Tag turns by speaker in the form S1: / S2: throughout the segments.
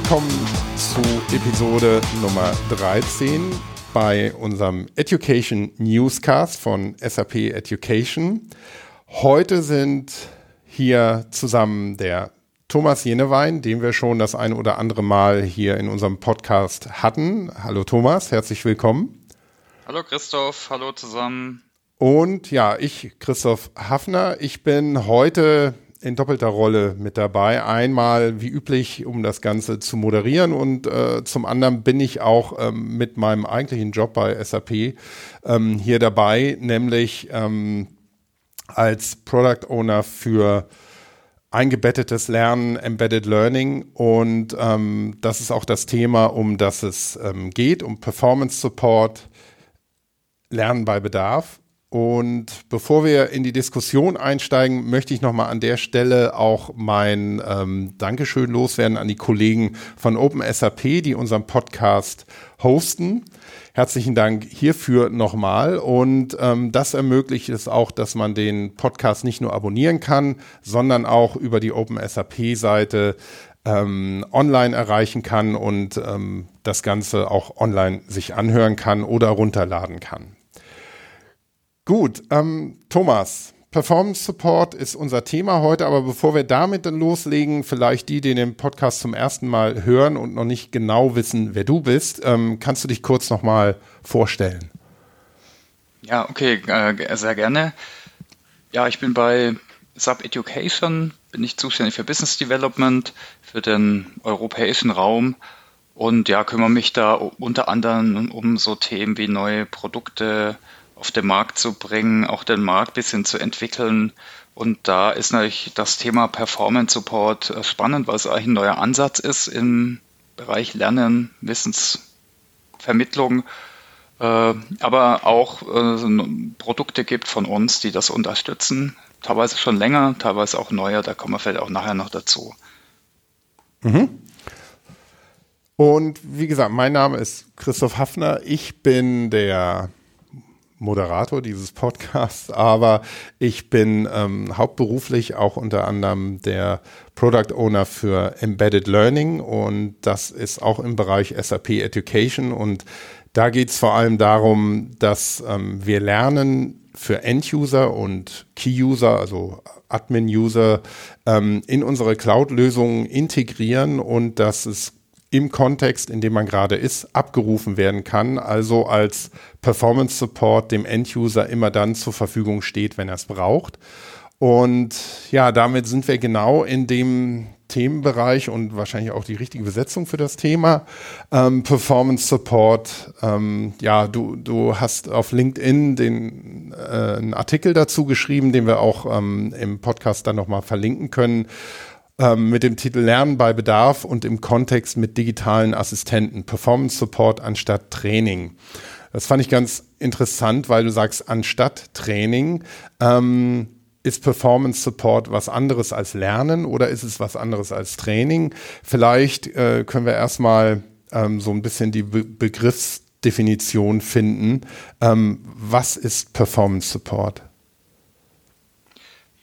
S1: Willkommen zu Episode Nummer 13 bei unserem Education Newscast von SAP Education. Heute sind hier zusammen der Thomas Jenewein, den wir schon das ein oder andere Mal hier in unserem Podcast hatten. Hallo Thomas, herzlich willkommen.
S2: Hallo Christoph, hallo zusammen.
S1: Und ja, ich, Christoph Hafner, ich bin heute in doppelter Rolle mit dabei. Einmal wie üblich, um das Ganze zu moderieren und äh, zum anderen bin ich auch ähm, mit meinem eigentlichen Job bei SAP ähm, hier dabei, nämlich ähm, als Product Owner für eingebettetes Lernen, Embedded Learning und ähm, das ist auch das Thema, um das es ähm, geht, um Performance Support, Lernen bei Bedarf. Und bevor wir in die Diskussion einsteigen, möchte ich nochmal an der Stelle auch mein ähm, Dankeschön loswerden an die Kollegen von OpenSAP, die unseren Podcast hosten. Herzlichen Dank hierfür nochmal. Und ähm, das ermöglicht es auch, dass man den Podcast nicht nur abonnieren kann, sondern auch über die OpenSAP-Seite ähm, online erreichen kann und ähm, das Ganze auch online sich anhören kann oder runterladen kann. Gut, ähm, Thomas, Performance Support ist unser Thema heute, aber bevor wir damit dann loslegen, vielleicht die, die den Podcast zum ersten Mal hören und noch nicht genau wissen, wer du bist, ähm, kannst du dich kurz nochmal vorstellen?
S2: Ja, okay, äh, sehr gerne. Ja, ich bin bei Sub Education, bin ich zuständig für Business Development für den europäischen Raum und ja, kümmere mich da unter anderem um so Themen wie neue Produkte, auf den Markt zu bringen, auch den Markt ein bisschen zu entwickeln. Und da ist natürlich das Thema Performance Support äh, spannend, weil es eigentlich ein neuer Ansatz ist im Bereich Lernen, Wissensvermittlung, äh, aber auch äh, Produkte gibt von uns, die das unterstützen. Teilweise schon länger, teilweise auch neuer, da kommen wir vielleicht auch nachher noch dazu.
S1: Mhm. Und wie gesagt, mein Name ist Christoph Hafner. Ich bin der Moderator dieses Podcasts, aber ich bin ähm, hauptberuflich auch unter anderem der Product Owner für Embedded Learning und das ist auch im Bereich SAP Education und da geht es vor allem darum, dass ähm, wir lernen für End-User und Key-User, also Admin-User, ähm, in unsere Cloud-Lösungen integrieren und dass es im Kontext, in dem man gerade ist, abgerufen werden kann, also als Performance Support dem End-User immer dann zur Verfügung steht, wenn er es braucht. Und ja, damit sind wir genau in dem Themenbereich und wahrscheinlich auch die richtige Besetzung für das Thema ähm, Performance Support. Ähm, ja, du, du hast auf LinkedIn den äh, einen Artikel dazu geschrieben, den wir auch ähm, im Podcast dann nochmal verlinken können ähm, mit dem Titel Lernen bei Bedarf und im Kontext mit digitalen Assistenten, Performance Support anstatt Training. Das fand ich ganz interessant, weil du sagst, anstatt Training, ähm, ist Performance Support was anderes als Lernen oder ist es was anderes als Training? Vielleicht äh, können wir erstmal ähm, so ein bisschen die Be Begriffsdefinition finden. Ähm, was ist Performance Support?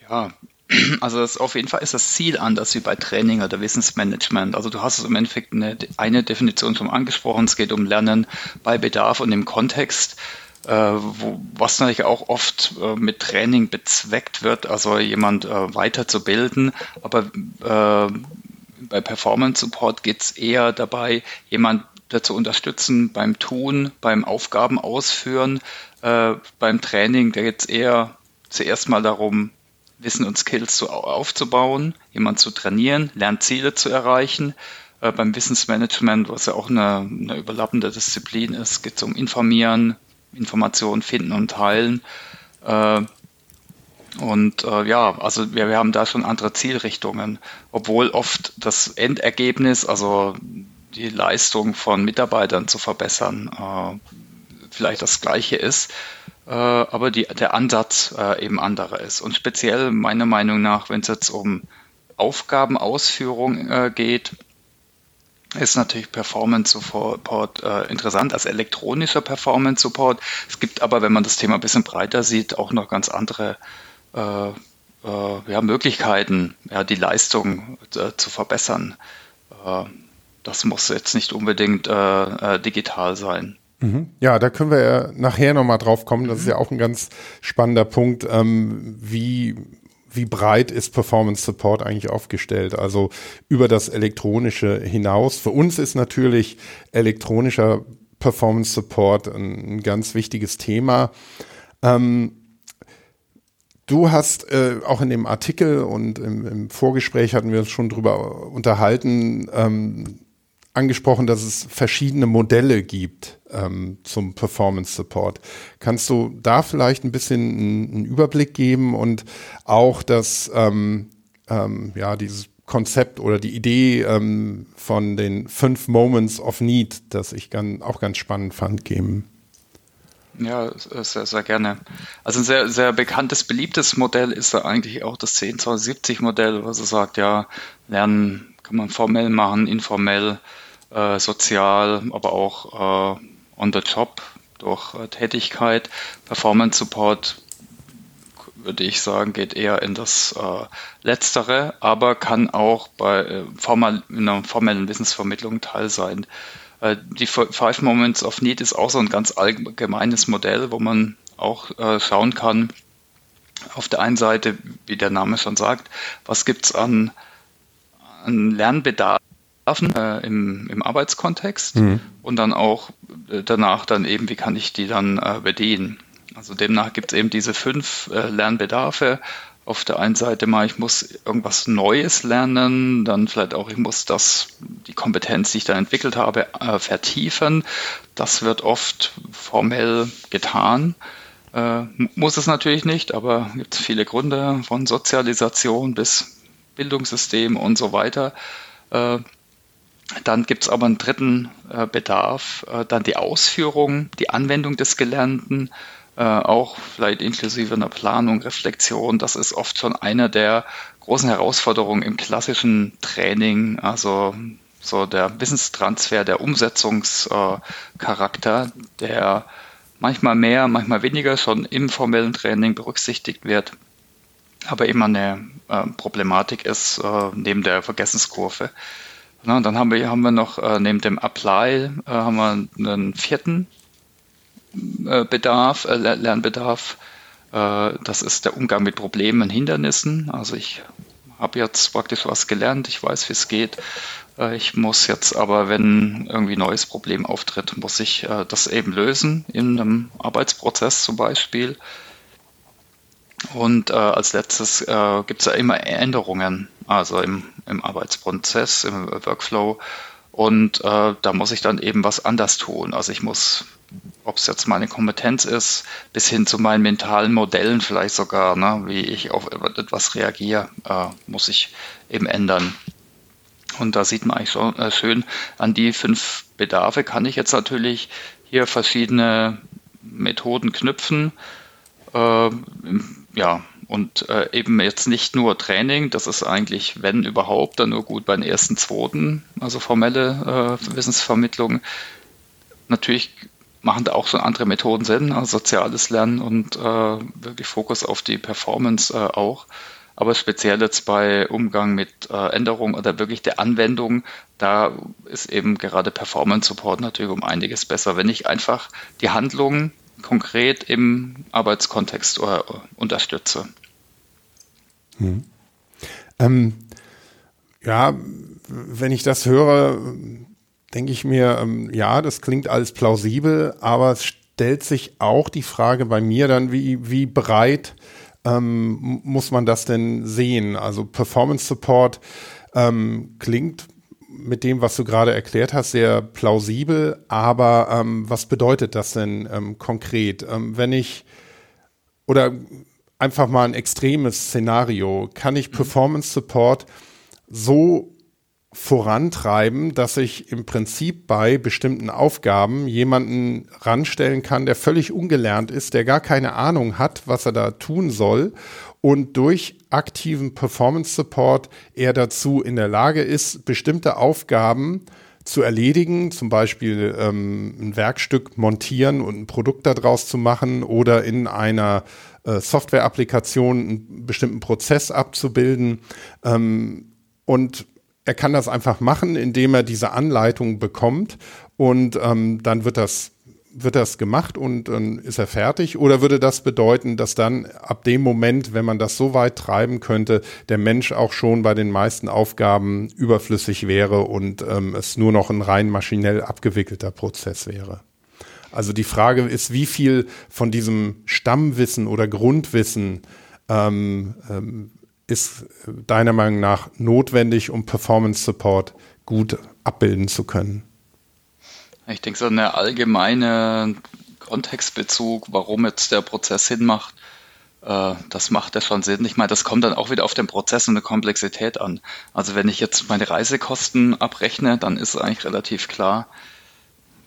S2: Ja, also das, auf jeden Fall ist das Ziel anders wie bei Training oder Wissensmanagement. Also du hast es im Endeffekt eine, eine Definition schon angesprochen. Es geht um Lernen bei Bedarf und im Kontext, äh, wo, was natürlich auch oft äh, mit Training bezweckt wird, also jemand äh, weiterzubilden. Aber äh, bei Performance Support geht es eher dabei, jemand dazu unterstützen beim Tun, beim Aufgaben ausführen. Äh, beim Training, da geht es eher zuerst mal darum, Wissen und Skills so aufzubauen, jemand zu trainieren, Lernziele zu erreichen. Äh, beim Wissensmanagement, was ja auch eine, eine überlappende Disziplin ist, geht es um Informieren, Informationen finden und teilen. Äh, und äh, ja, also wir, wir haben da schon andere Zielrichtungen, obwohl oft das Endergebnis, also die Leistung von Mitarbeitern zu verbessern, äh, vielleicht das gleiche ist aber die, der Ansatz äh, eben anderer ist. Und speziell meiner Meinung nach, wenn es jetzt um Aufgabenausführung äh, geht, ist natürlich Performance Support äh, interessant als elektronischer Performance Support. Es gibt aber, wenn man das Thema ein bisschen breiter sieht, auch noch ganz andere äh, äh, ja, Möglichkeiten, ja, die Leistung zu verbessern. das muss jetzt nicht unbedingt äh, äh, digital sein.
S1: Mhm. Ja, da können wir ja nachher nochmal drauf kommen. Das mhm. ist ja auch ein ganz spannender Punkt, ähm, wie wie breit ist Performance Support eigentlich aufgestellt? Also über das Elektronische hinaus. Für uns ist natürlich elektronischer Performance Support ein, ein ganz wichtiges Thema. Ähm, Du hast äh, auch in dem Artikel und im, im, Vorgespräch hatten wir uns schon drüber unterhalten, ähm, angesprochen, dass es verschiedene Modelle gibt ähm, zum Performance Support. Kannst du da vielleicht ein bisschen einen, Überblick geben und auch das, ähm, ähm, ja, dieses Konzept oder die Idee ähm, von den fünf Moments of Need, das ich ganz, auch ganz spannend fand, geben?
S2: Ja, sehr, sehr gerne. Also ein sehr, sehr bekanntes, beliebtes Modell ist da eigentlich auch das 10270 Modell, was er sagt, ja, Lernen kann man formell machen, informell, äh, sozial, aber auch äh, on the job durch äh, Tätigkeit. Performance Support würde ich sagen, geht eher in das äh, Letztere, aber kann auch bei äh, formal, in einer formellen Wissensvermittlung Teil sein. Äh, die Five Moments of Need ist auch so ein ganz allgemeines Modell, wo man auch äh, schauen kann, auf der einen Seite, wie der Name schon sagt, was gibt es an, an Lernbedarf äh, im, im Arbeitskontext mhm. und dann auch äh, danach dann eben, wie kann ich die dann äh, bedienen. Also demnach gibt es eben diese fünf äh, Lernbedarfe. Auf der einen Seite mal, ich muss irgendwas Neues lernen, dann vielleicht auch, ich muss das, die Kompetenz, die ich dann entwickelt habe, äh, vertiefen. Das wird oft formell getan. Äh, muss es natürlich nicht, aber gibt es viele Gründe von Sozialisation bis Bildungssystem und so weiter. Dann gibt es aber einen dritten äh, Bedarf, äh, dann die Ausführung, die Anwendung des Gelernten, äh, auch vielleicht inklusive einer Planung, Reflexion. Das ist oft schon eine der großen Herausforderungen im klassischen Training, also so der Wissenstransfer, der Umsetzungscharakter, der manchmal mehr, manchmal weniger schon im formellen Training berücksichtigt wird, aber immer eine äh, Problematik ist äh, neben der Vergessenskurve. Na, dann haben wir, haben wir noch äh, neben dem Apply äh, haben wir einen vierten äh, Bedarf, äh, Lernbedarf. Äh, das ist der Umgang mit Problemen und Hindernissen. Also ich habe jetzt praktisch was gelernt, ich weiß, wie es geht. Äh, ich muss jetzt aber, wenn irgendwie ein neues Problem auftritt, muss ich das eben lösen, in einem Arbeitsprozess zum Beispiel. Und äh, als letztes äh, gibt es ja immer Änderungen, also im, im Arbeitsprozess, im Workflow. Und äh, da muss ich dann eben was anders tun. Also ich muss, ob es jetzt meine Kompetenz ist, bis hin zu meinen mentalen Modellen vielleicht sogar, ne, wie ich auf etwas reagiere, äh, muss ich eben ändern. Und da sieht man eigentlich schon äh, schön, an die fünf Bedarfe kann ich jetzt natürlich hier verschiedene Methoden knüpfen. Äh, ja, und äh, eben jetzt nicht nur Training, das ist eigentlich, wenn überhaupt, dann nur gut bei den ersten, zweiten, also formelle äh, Wissensvermittlung. Natürlich machen da auch schon andere Methoden Sinn, also soziales Lernen und äh, wirklich Fokus auf die Performance äh, auch. Aber speziell jetzt bei Umgang mit äh, Änderungen oder wirklich der Anwendung, da ist eben gerade Performance Support natürlich um einiges besser. Wenn ich einfach die Handlungen konkret im Arbeitskontext unterstütze.
S1: Hm. Ähm, ja, wenn ich das höre, denke ich mir, ähm, ja, das klingt alles plausibel, aber es stellt sich auch die Frage bei mir dann, wie, wie breit ähm, muss man das denn sehen? Also Performance Support ähm, klingt mit dem, was du gerade erklärt hast, sehr plausibel. Aber ähm, was bedeutet das denn ähm, konkret? Ähm, wenn ich oder einfach mal ein extremes Szenario, kann ich mhm. Performance Support so vorantreiben, dass ich im Prinzip bei bestimmten Aufgaben jemanden ranstellen kann, der völlig ungelernt ist, der gar keine Ahnung hat, was er da tun soll und durch aktiven Performance Support er dazu in der Lage ist, bestimmte Aufgaben zu erledigen, zum Beispiel ähm, ein Werkstück montieren und ein Produkt daraus zu machen oder in einer äh, Software-Applikation einen bestimmten Prozess abzubilden. Ähm, und er kann das einfach machen, indem er diese Anleitung bekommt und ähm, dann wird das wird das gemacht und dann ist er fertig? Oder würde das bedeuten, dass dann ab dem Moment, wenn man das so weit treiben könnte, der Mensch auch schon bei den meisten Aufgaben überflüssig wäre und ähm, es nur noch ein rein maschinell abgewickelter Prozess wäre? Also die Frage ist, wie viel von diesem Stammwissen oder Grundwissen ähm, ähm, ist deiner Meinung nach notwendig, um Performance Support gut abbilden zu können?
S2: Ich denke, so eine allgemeine Kontextbezug, warum jetzt der Prozess Sinn macht, äh, das macht ja schon Sinn. Ich meine, das kommt dann auch wieder auf den Prozess und die Komplexität an. Also wenn ich jetzt meine Reisekosten abrechne, dann ist eigentlich relativ klar,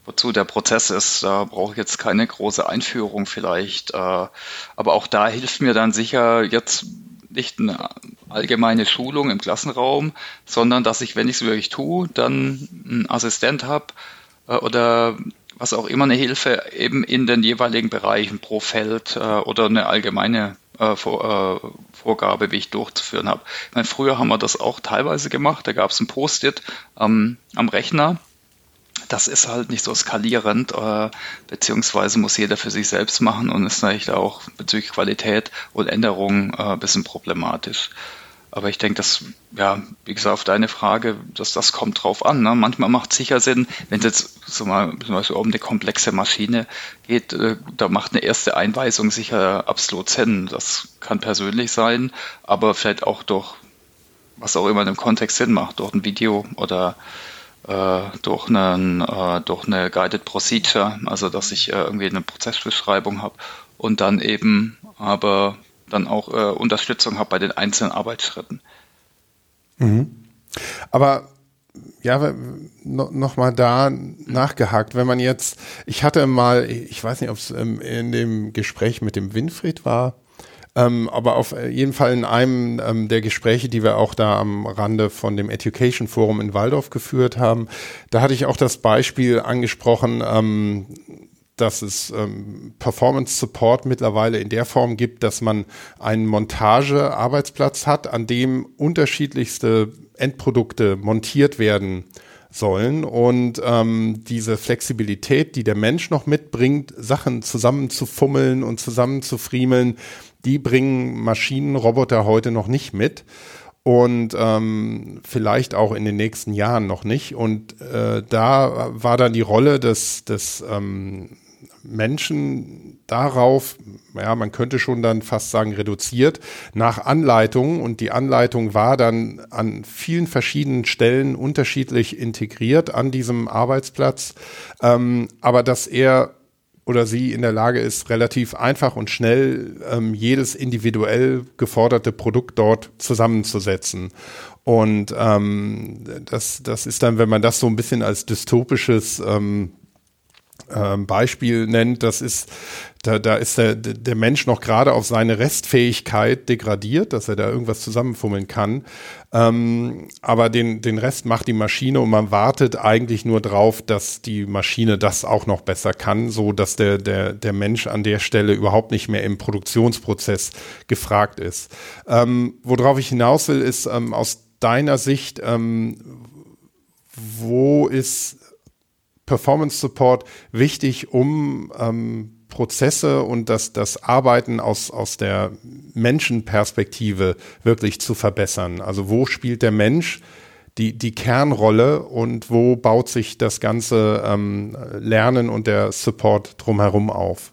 S2: wozu der Prozess ist. Da brauche ich jetzt keine große Einführung vielleicht. Äh, aber auch da hilft mir dann sicher jetzt nicht eine allgemeine Schulung im Klassenraum, sondern dass ich, wenn ich es wirklich tue, dann einen Assistent habe oder was auch immer eine Hilfe eben in den jeweiligen Bereichen pro Feld äh, oder eine allgemeine äh, Vor, äh, Vorgabe, wie ich durchzuführen habe. Ich meine, früher haben wir das auch teilweise gemacht. Da gab es ein Post-it ähm, am Rechner das ist halt nicht so skalierend, äh, beziehungsweise muss jeder für sich selbst machen und ist natürlich auch bezüglich Qualität und Änderungen äh, ein bisschen problematisch. Aber ich denke, dass, ja, wie gesagt, auf deine Frage, dass das kommt drauf an. Ne? Manchmal macht es sicher Sinn, wenn es jetzt so mal, zum Beispiel um eine komplexe Maschine geht, äh, da macht eine erste Einweisung sicher absolut Sinn. Das kann persönlich sein, aber vielleicht auch durch, was auch immer in dem Kontext Sinn macht, durch ein Video oder äh, durch, einen, äh, durch eine Guided Procedure, also dass ich äh, irgendwie eine Prozessbeschreibung habe und dann eben aber dann auch äh, Unterstützung habe bei den einzelnen Arbeitsschritten.
S1: Mhm. Aber ja, noch mal da nachgehakt, wenn man jetzt, ich hatte mal, ich weiß nicht, ob es ähm, in dem Gespräch mit dem Winfried war, ähm, aber auf jeden Fall in einem ähm, der Gespräche, die wir auch da am Rande von dem Education Forum in Waldorf geführt haben, da hatte ich auch das Beispiel angesprochen, ähm, dass es ähm, Performance Support mittlerweile in der Form gibt, dass man einen Montagearbeitsplatz hat, an dem unterschiedlichste Endprodukte montiert werden sollen und ähm, diese Flexibilität, die der Mensch noch mitbringt, Sachen zusammenzufummeln und zusammenzufriemeln, die bringen Maschinenroboter heute noch nicht mit und ähm, vielleicht auch in den nächsten Jahren noch nicht. Und äh, da war dann die Rolle des, des ähm, Menschen darauf, ja, man könnte schon dann fast sagen, reduziert nach Anleitung. Und die Anleitung war dann an vielen verschiedenen Stellen unterschiedlich integriert an diesem Arbeitsplatz. Ähm, aber dass er oder sie in der Lage ist, relativ einfach und schnell ähm, jedes individuell geforderte Produkt dort zusammenzusetzen. Und ähm, das, das ist dann, wenn man das so ein bisschen als dystopisches ähm, ähm, Beispiel nennt, das ist, da, da ist der, der Mensch noch gerade auf seine Restfähigkeit degradiert, dass er da irgendwas zusammenfummeln kann. Ähm, aber den, den Rest macht die Maschine und man wartet eigentlich nur drauf, dass die Maschine das auch noch besser kann, so dass der, der, der Mensch an der Stelle überhaupt nicht mehr im Produktionsprozess gefragt ist. Ähm, worauf ich hinaus will, ist ähm, aus deiner Sicht, ähm, wo ist Performance Support wichtig, um ähm, Prozesse und das, das Arbeiten aus, aus der Menschenperspektive wirklich zu verbessern. Also wo spielt der Mensch die, die Kernrolle und wo baut sich das ganze ähm, Lernen und der Support drumherum auf?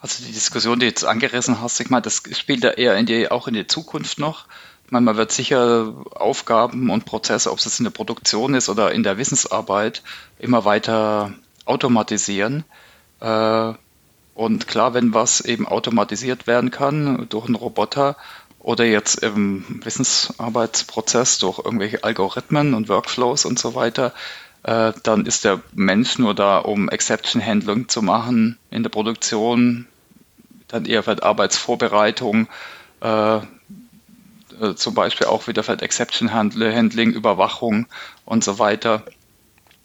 S2: Also die Diskussion, die du jetzt angerissen hast, ich meine, das spielt ja eher in die, auch in die Zukunft noch meine, man wird sicher Aufgaben und Prozesse, ob es in der Produktion ist oder in der Wissensarbeit, immer weiter automatisieren. Äh, und klar, wenn was eben automatisiert werden kann durch einen Roboter oder jetzt im Wissensarbeitsprozess durch irgendwelche Algorithmen und Workflows und so weiter, äh, dann ist der Mensch nur da, um Exception Handling zu machen in der Produktion, dann eher für Arbeitsvorbereitung, äh, zum Beispiel auch wieder vielleicht Exception Handling, Überwachung und so weiter.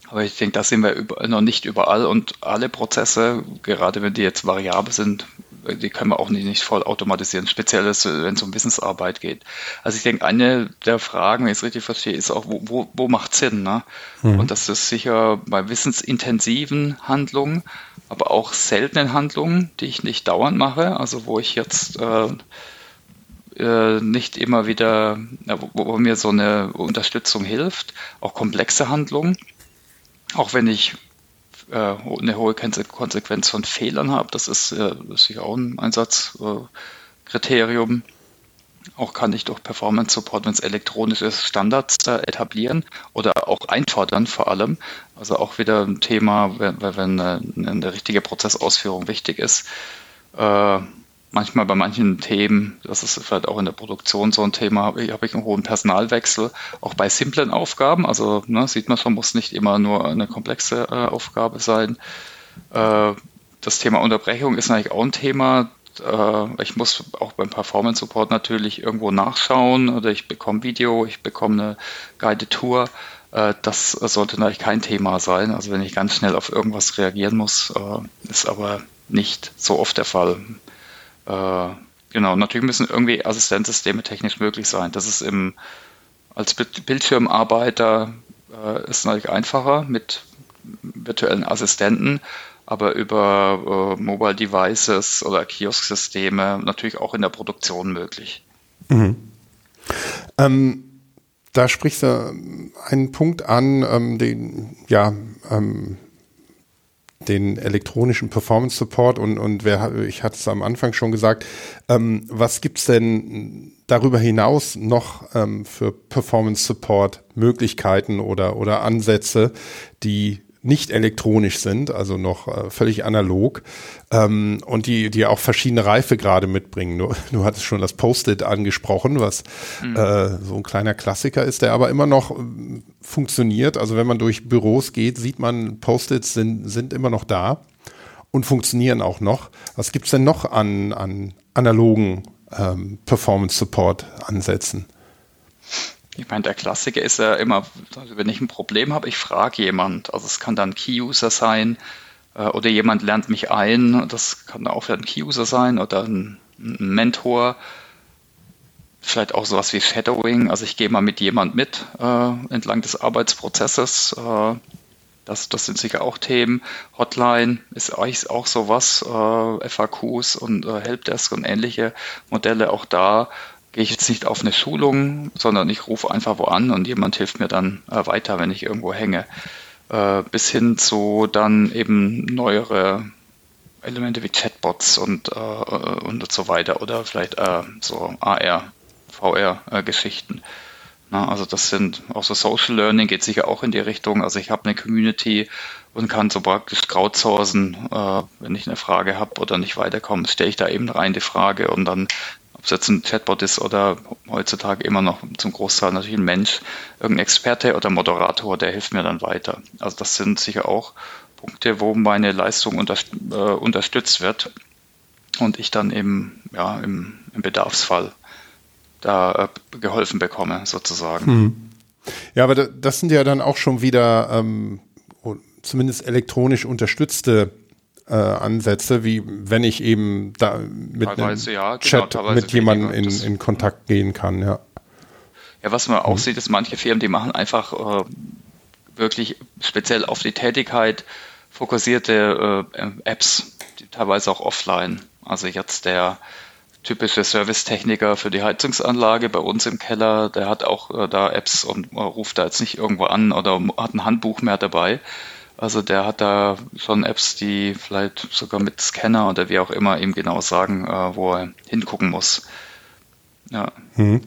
S2: Aber ich denke, da sind wir über, noch nicht überall und alle Prozesse, gerade wenn die jetzt variabel sind, die können wir auch nicht, nicht voll automatisieren, speziell wenn es um Wissensarbeit geht. Also ich denke, eine der Fragen, wenn ich es richtig verstehe, ist auch, wo, wo, wo macht Sinn? Ne? Mhm. Und das ist sicher bei wissensintensiven Handlungen, aber auch seltenen Handlungen, die ich nicht dauernd mache, also wo ich jetzt äh, äh, nicht immer wieder, wo, wo, mir so eine Unterstützung hilft, auch komplexe Handlungen, auch wenn ich äh, eine hohe Konsequenz von Fehlern habe, das ist, äh, sicher auch ein Einsatzkriterium. Auch kann ich durch Performance Support, wenn es elektronisch ist, Standards äh, etablieren oder auch einfordern vor allem. Also auch wieder ein Thema, wenn, wenn eine, eine richtige Prozessausführung wichtig ist. Äh, manchmal bei manchen Themen, das ist vielleicht auch in der Produktion so ein Thema, habe ich, hab ich einen hohen Personalwechsel, auch bei simplen Aufgaben. Also ne, sieht man schon, muss nicht immer nur eine komplexe äh, Aufgabe sein. Äh, das Thema Unterbrechung ist eigentlich auch ein Thema. Äh, ich muss auch beim Performance Support natürlich irgendwo nachschauen oder ich bekomme Video, ich bekomme eine Guided Tour. Äh, das sollte natürlich kein Thema sein. Also wenn ich ganz schnell auf irgendwas reagieren muss, äh, ist aber nicht so oft der Fall. Äh, genau, natürlich müssen irgendwie Assistenzsysteme technisch möglich sein. Das ist im, als Bildschirmarbeiter äh, ist natürlich einfacher mit virtuellen Assistenten, aber über äh, Mobile Devices oder Kiosk-Systeme natürlich auch in der Produktion möglich. Mhm.
S1: Ähm, da sprichst du einen Punkt an, ähm, den ja ähm, den elektronischen Performance Support und, und wer, ich hatte es am Anfang schon gesagt, ähm, was gibt's denn darüber hinaus noch ähm, für Performance Support Möglichkeiten oder, oder Ansätze, die nicht elektronisch sind, also noch äh, völlig analog ähm, und die, die auch verschiedene Reifegrade mitbringen. Du, du hattest schon das Post-it angesprochen, was mhm. äh, so ein kleiner Klassiker ist, der aber immer noch äh, funktioniert. Also wenn man durch Büros geht, sieht man, Post-its sind, sind immer noch da und funktionieren auch noch. Was gibt's denn noch an, an analogen ähm, Performance-Support-Ansätzen?
S2: Ich meine, der Klassiker ist ja immer, wenn ich ein Problem habe, ich frage jemand. Also es kann dann Key-User sein äh, oder jemand lernt mich ein. Das kann auch ein Key-User sein oder ein, ein, Mentor. Vielleicht auch sowas wie Shadowing. Also ich gehe mal mit jemand mit äh, entlang des Arbeitsprozesses. Äh, das, das sind sicher auch Themen. Hotline ist eigentlich auch sowas. Äh, FAQs und äh, Helpdesk und ähnliche Modelle auch da gehe ich jetzt nicht auf eine Schulung, sondern ich rufe einfach wo an und jemand hilft mir dann äh, weiter, wenn ich irgendwo hänge. Äh, bis hin zu dann eben neuere Elemente wie Chatbots und, äh, und so weiter oder vielleicht äh, so AR, VR-Geschichten. also das sind auch so Social Learning geht sicher auch in die Richtung. Also ich habe eine Community und kann so praktisch crowdsourcen, äh, wenn ich eine Frage habe oder nicht weiterkomme, stelle ich da eben rein die Frage und dann ob es jetzt ein Chatbot ist oder heutzutage immer noch zum Großteil natürlich ein Mensch, irgendein Experte oder Moderator, der hilft mir dann weiter. Also das sind sicher auch Punkte, wo meine Leistung unter, äh, unterstützt wird und ich dann eben ja, im, im Bedarfsfall da äh, geholfen bekomme, sozusagen. Hm.
S1: Ja, aber das sind ja dann auch schon wieder ähm, zumindest elektronisch unterstützte äh, Ansätze, wie wenn ich eben da mit einem ja, genau, Chat genau, mit jemandem in, in Kontakt gehen kann, ja.
S2: Ja, was man auch mhm. sieht, ist manche Firmen, die machen einfach äh, wirklich speziell auf die Tätigkeit fokussierte äh, Apps, teilweise auch offline. Also jetzt der typische Servicetechniker für die Heizungsanlage bei uns im Keller, der hat auch äh, da Apps und äh, ruft da jetzt nicht irgendwo an oder hat ein Handbuch mehr dabei, also der hat da schon Apps, die vielleicht sogar mit Scanner oder wie auch immer ihm genau sagen, äh, wo er hingucken muss.
S1: Ja. Hm.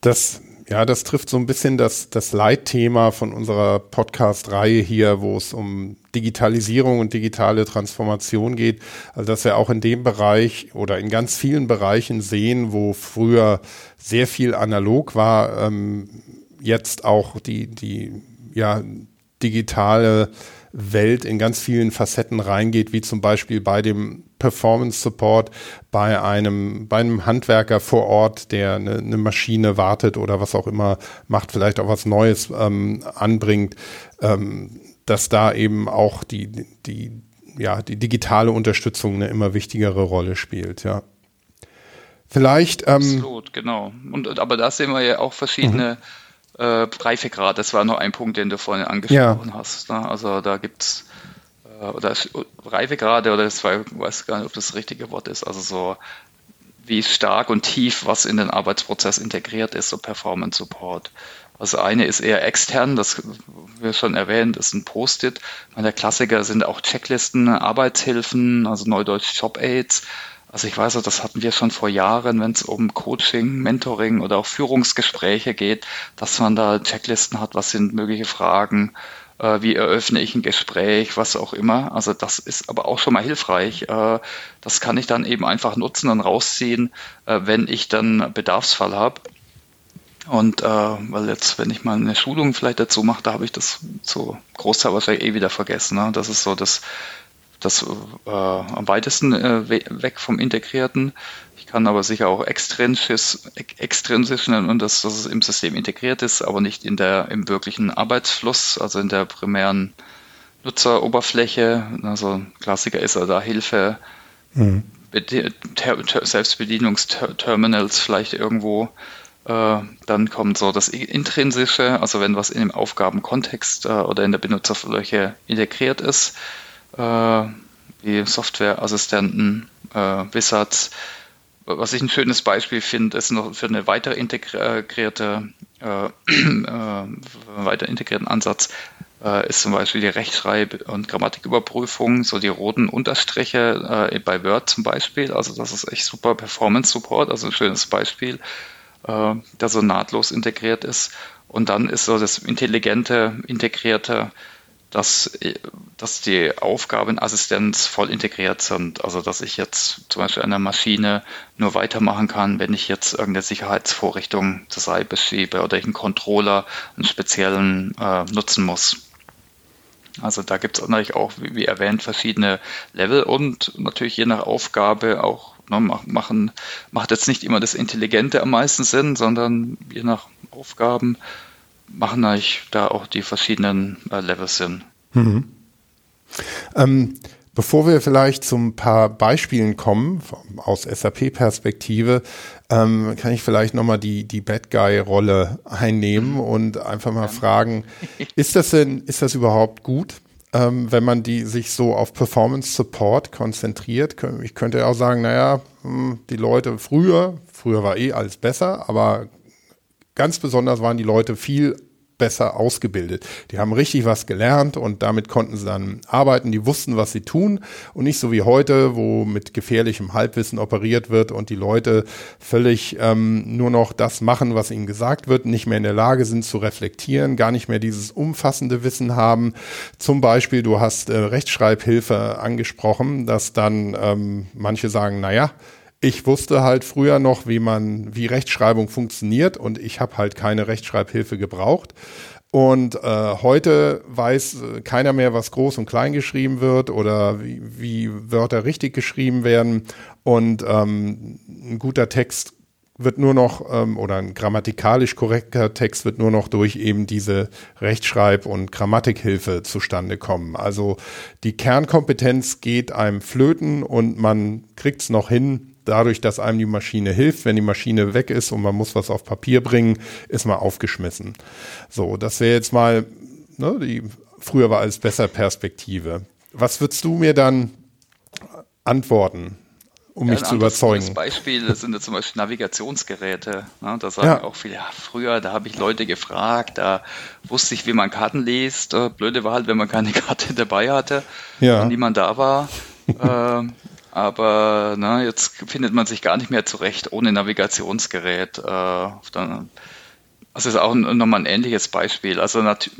S1: Das, ja, das trifft so ein bisschen das, das Leitthema von unserer Podcast-Reihe hier, wo es um Digitalisierung und digitale Transformation geht. Also dass wir auch in dem Bereich oder in ganz vielen Bereichen sehen, wo früher sehr viel analog war, ähm, jetzt auch die, die, ja, digitale Welt in ganz vielen Facetten reingeht, wie zum Beispiel bei dem Performance Support bei einem, bei einem Handwerker vor Ort, der eine, eine Maschine wartet oder was auch immer macht, vielleicht auch was Neues ähm, anbringt, ähm, dass da eben auch die, die ja, die digitale Unterstützung eine immer wichtigere Rolle spielt, ja. Vielleicht. Ähm,
S2: Absolut, genau. Und, aber da sehen wir ja auch verschiedene mhm. Äh, Reifegrade. Das war noch ein Punkt, den du vorhin angesprochen ja. hast. Ne? Also da gibt es äh, oder Reifegrade oder das war, ich weiß gar nicht, ob das das richtige Wort ist. Also so wie stark und tief was in den Arbeitsprozess integriert ist, so Performance Support. Also eine ist eher extern, das wir schon erwähnt, ist ein Post-it. Der Klassiker sind auch Checklisten, Arbeitshilfen, also Neudeutsch Job-Aids. Also ich weiß, das hatten wir schon vor Jahren, wenn es um Coaching, Mentoring oder auch Führungsgespräche geht, dass man da Checklisten hat, was sind mögliche Fragen, äh, wie eröffne ich ein Gespräch, was auch immer. Also das ist aber auch schon mal hilfreich. Äh, das kann ich dann eben einfach nutzen und rausziehen, äh, wenn ich dann Bedarfsfall habe. Und äh, weil jetzt, wenn ich mal eine Schulung vielleicht dazu mache, da habe ich das so Großteil wahrscheinlich eh wieder vergessen. Ne? Das ist so das, das äh, am weitesten äh, weg vom Integrierten. Ich kann aber sicher auch extrinsisch, extrinsisch nennen und dass, dass es im System integriert ist, aber nicht in der, im wirklichen Arbeitsfluss, also in der primären Nutzeroberfläche. Also Klassiker ist also da Hilfe, mhm. Selbstbedienungsterminals vielleicht irgendwo äh, dann kommt so das Intrinsische, also wenn was in dem Aufgabenkontext äh, oder in der Benutzerfläche integriert ist, äh, wie Softwareassistenten, Wizards. Was ich ein schönes Beispiel finde, ist noch für eine weitere integrierte, äh, weiter integrierten Ansatz ist zum Beispiel die Rechtschreib- und Grammatiküberprüfung, so die roten Unterstriche äh, bei Word zum Beispiel. Also das ist echt super Performance Support, also ein schönes Beispiel äh, der so nahtlos integriert ist. Und dann ist so das intelligente, integrierte, dass, dass die Aufgabenassistenz voll integriert sind. Also dass ich jetzt zum Beispiel einer Maschine nur weitermachen kann, wenn ich jetzt irgendeine Sicherheitsvorrichtung zur Seite schiebe oder ich einen Controller, einen speziellen äh, nutzen muss. Also da gibt es natürlich auch, wie erwähnt, verschiedene Level und natürlich je nach Aufgabe auch ne, machen, macht jetzt nicht immer das Intelligente am meisten Sinn, sondern je nach Aufgaben machen eigentlich da auch die verschiedenen äh, Levels Sinn. Mhm.
S1: Ähm, bevor wir vielleicht zum paar Beispielen kommen, aus SAP-Perspektive, ähm, kann ich vielleicht nochmal die, die Bad Guy-Rolle einnehmen mhm. und einfach mal fragen, ist das denn, ist das überhaupt gut? ähm, wenn man die sich so auf Performance Support konzentriert. Ich könnte auch sagen, naja, hm, die Leute früher, früher war eh alles besser, aber ganz besonders waren die Leute viel besser ausgebildet. Die haben richtig was gelernt und damit konnten sie dann arbeiten. Die wussten, was sie tun und nicht so wie heute, wo mit gefährlichem Halbwissen operiert wird und die Leute völlig ähm, nur noch das machen, was ihnen gesagt wird, nicht mehr in der Lage sind zu reflektieren, gar nicht mehr dieses umfassende Wissen haben. Zum Beispiel, du hast äh, Rechtschreibhilfe angesprochen, dass dann ähm, manche sagen, naja, ich wusste halt früher noch, wie man, wie Rechtschreibung funktioniert und ich habe halt keine Rechtschreibhilfe gebraucht. Und äh, heute weiß äh, keiner mehr, was groß und klein geschrieben wird oder wie, wie Wörter richtig geschrieben werden. Und ähm, ein guter Text wird nur noch, ähm, oder ein grammatikalisch korrekter Text wird nur noch durch eben diese Rechtschreib- und Grammatikhilfe zustande kommen. Also die Kernkompetenz geht einem flöten und man kriegt es noch hin, dadurch, dass einem die Maschine hilft, wenn die Maschine weg ist und man muss was auf Papier bringen, ist man aufgeschmissen. So, das wäre jetzt mal, ne, die, früher war alles besser Perspektive. Was würdest du mir dann antworten? um ja, mich zu überzeugen. Das
S2: Beispiel sind ja zum Beispiel Navigationsgeräte. Ne? Da sagen ja. auch viele, ja, früher, da habe ich Leute gefragt, da wusste ich, wie man Karten liest. Äh, blöde war halt, wenn man keine Karte dabei hatte ja. und niemand da war. äh, aber na, jetzt findet man sich gar nicht mehr zurecht ohne Navigationsgerät. Äh, also ist auch nochmal ein ähnliches Beispiel. Also nat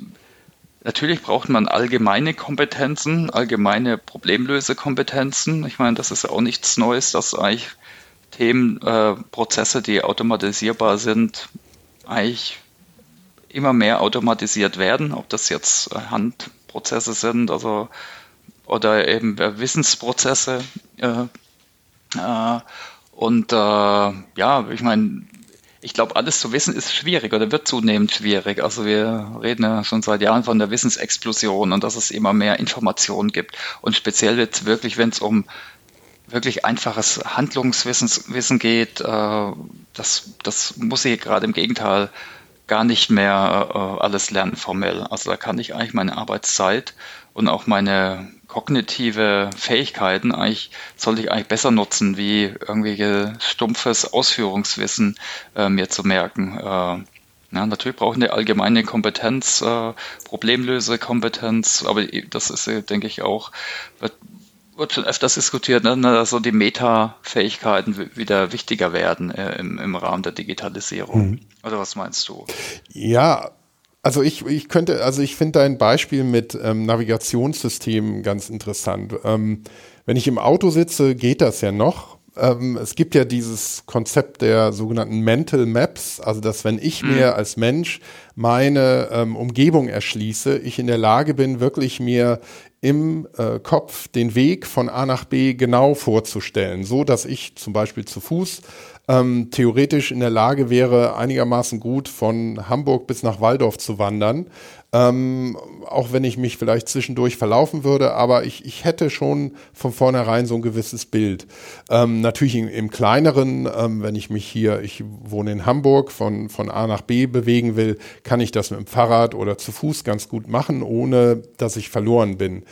S2: natürlich braucht man allgemeine Kompetenzen, allgemeine Problemlösekompetenzen. Ich meine, das ist auch nichts Neues, dass eigentlich Themen, äh, Prozesse, die automatisierbar sind, eigentlich immer mehr automatisiert werden, ob das jetzt Handprozesse sind, also oder eben Wissensprozesse. Äh, äh, und äh, ja, ich meine, ich glaube, alles zu wissen ist schwierig oder wird zunehmend schwierig. Also wir reden ja schon seit Jahren von der Wissensexplosion und dass es immer mehr Informationen gibt. Und speziell jetzt wirklich, wenn es um wirklich einfaches Handlungswissen Wissen geht, äh, das, das muss ich gerade im Gegenteil gar nicht mehr äh, alles lernen formell. Also da kann ich eigentlich meine Arbeitszeit und auch meine kognitive Fähigkeiten eigentlich sollte ich eigentlich besser nutzen, wie irgendwelche stumpfes Ausführungswissen äh, mir zu merken. Äh, ja, natürlich brauche ich eine allgemeine Kompetenz, äh, Problemlösekompetenz, aber das ist, äh, denke ich, auch, wird, wird schon öfters diskutiert, ne, also die Meta-Fähigkeiten wieder wichtiger werden äh, im, im Rahmen der Digitalisierung. Mhm. Oder was meinst du?
S1: Ja, also ich, ich könnte, also ich finde dein Beispiel mit ähm, Navigationssystemen ganz interessant. Ähm, wenn ich im Auto sitze, geht das ja noch. Ähm, es gibt ja dieses Konzept der sogenannten Mental Maps, also dass wenn ich mhm. mir als Mensch meine ähm, Umgebung erschließe, ich in der Lage bin, wirklich mir im äh, Kopf den Weg von A nach B genau vorzustellen, so dass ich zum Beispiel zu Fuß ähm, theoretisch in der Lage wäre, einigermaßen gut von Hamburg bis nach Waldorf zu wandern. Ähm, auch wenn ich mich vielleicht zwischendurch verlaufen würde, aber ich, ich hätte schon von vornherein so ein gewisses Bild. Ähm, natürlich im, im kleineren, ähm, wenn ich mich hier, ich wohne in Hamburg, von, von A nach B bewegen will, kann ich das mit dem Fahrrad oder zu Fuß ganz gut machen, ohne dass ich verloren bin.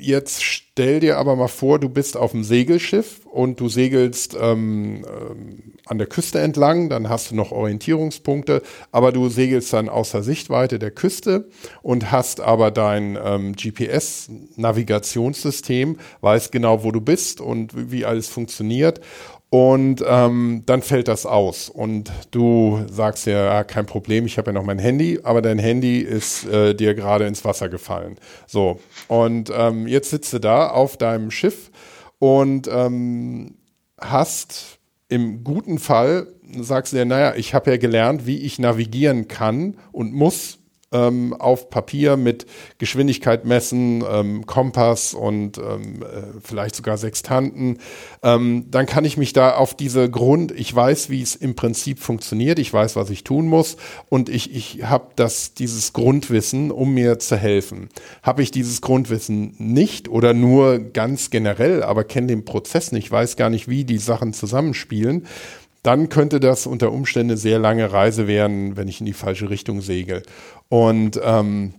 S1: Jetzt stell dir aber mal vor, du bist auf dem Segelschiff und du segelst ähm, ähm, an der Küste entlang, dann hast du noch Orientierungspunkte, aber du segelst dann außer Sichtweite der Küste und hast aber dein ähm, GPS-Navigationssystem, weißt genau, wo du bist und wie alles funktioniert und ähm, dann fällt das aus. Und du sagst ja, ja kein Problem, ich habe ja noch mein Handy, aber dein Handy ist äh, dir gerade ins Wasser gefallen. So, und ähm, jetzt sitzt du da auf deinem Schiff und ähm, hast im guten Fall, sagst du dir, naja, ich habe ja gelernt, wie ich navigieren kann und muss ähm, auf Papier mit Geschwindigkeit messen, ähm, Kompass und ähm, äh, vielleicht sogar Sextanten, ähm, dann kann ich mich da auf diese Grund, ich weiß, wie es im Prinzip funktioniert, ich weiß, was ich tun muss und ich, ich habe dieses Grundwissen, um mir zu helfen. Habe ich dieses Grundwissen nicht oder nur ganz generell, aber kenne den Prozess nicht, weiß gar nicht, wie die Sachen zusammenspielen, dann könnte das unter Umständen eine sehr lange Reise werden, wenn ich in die falsche Richtung segel. Und ähm,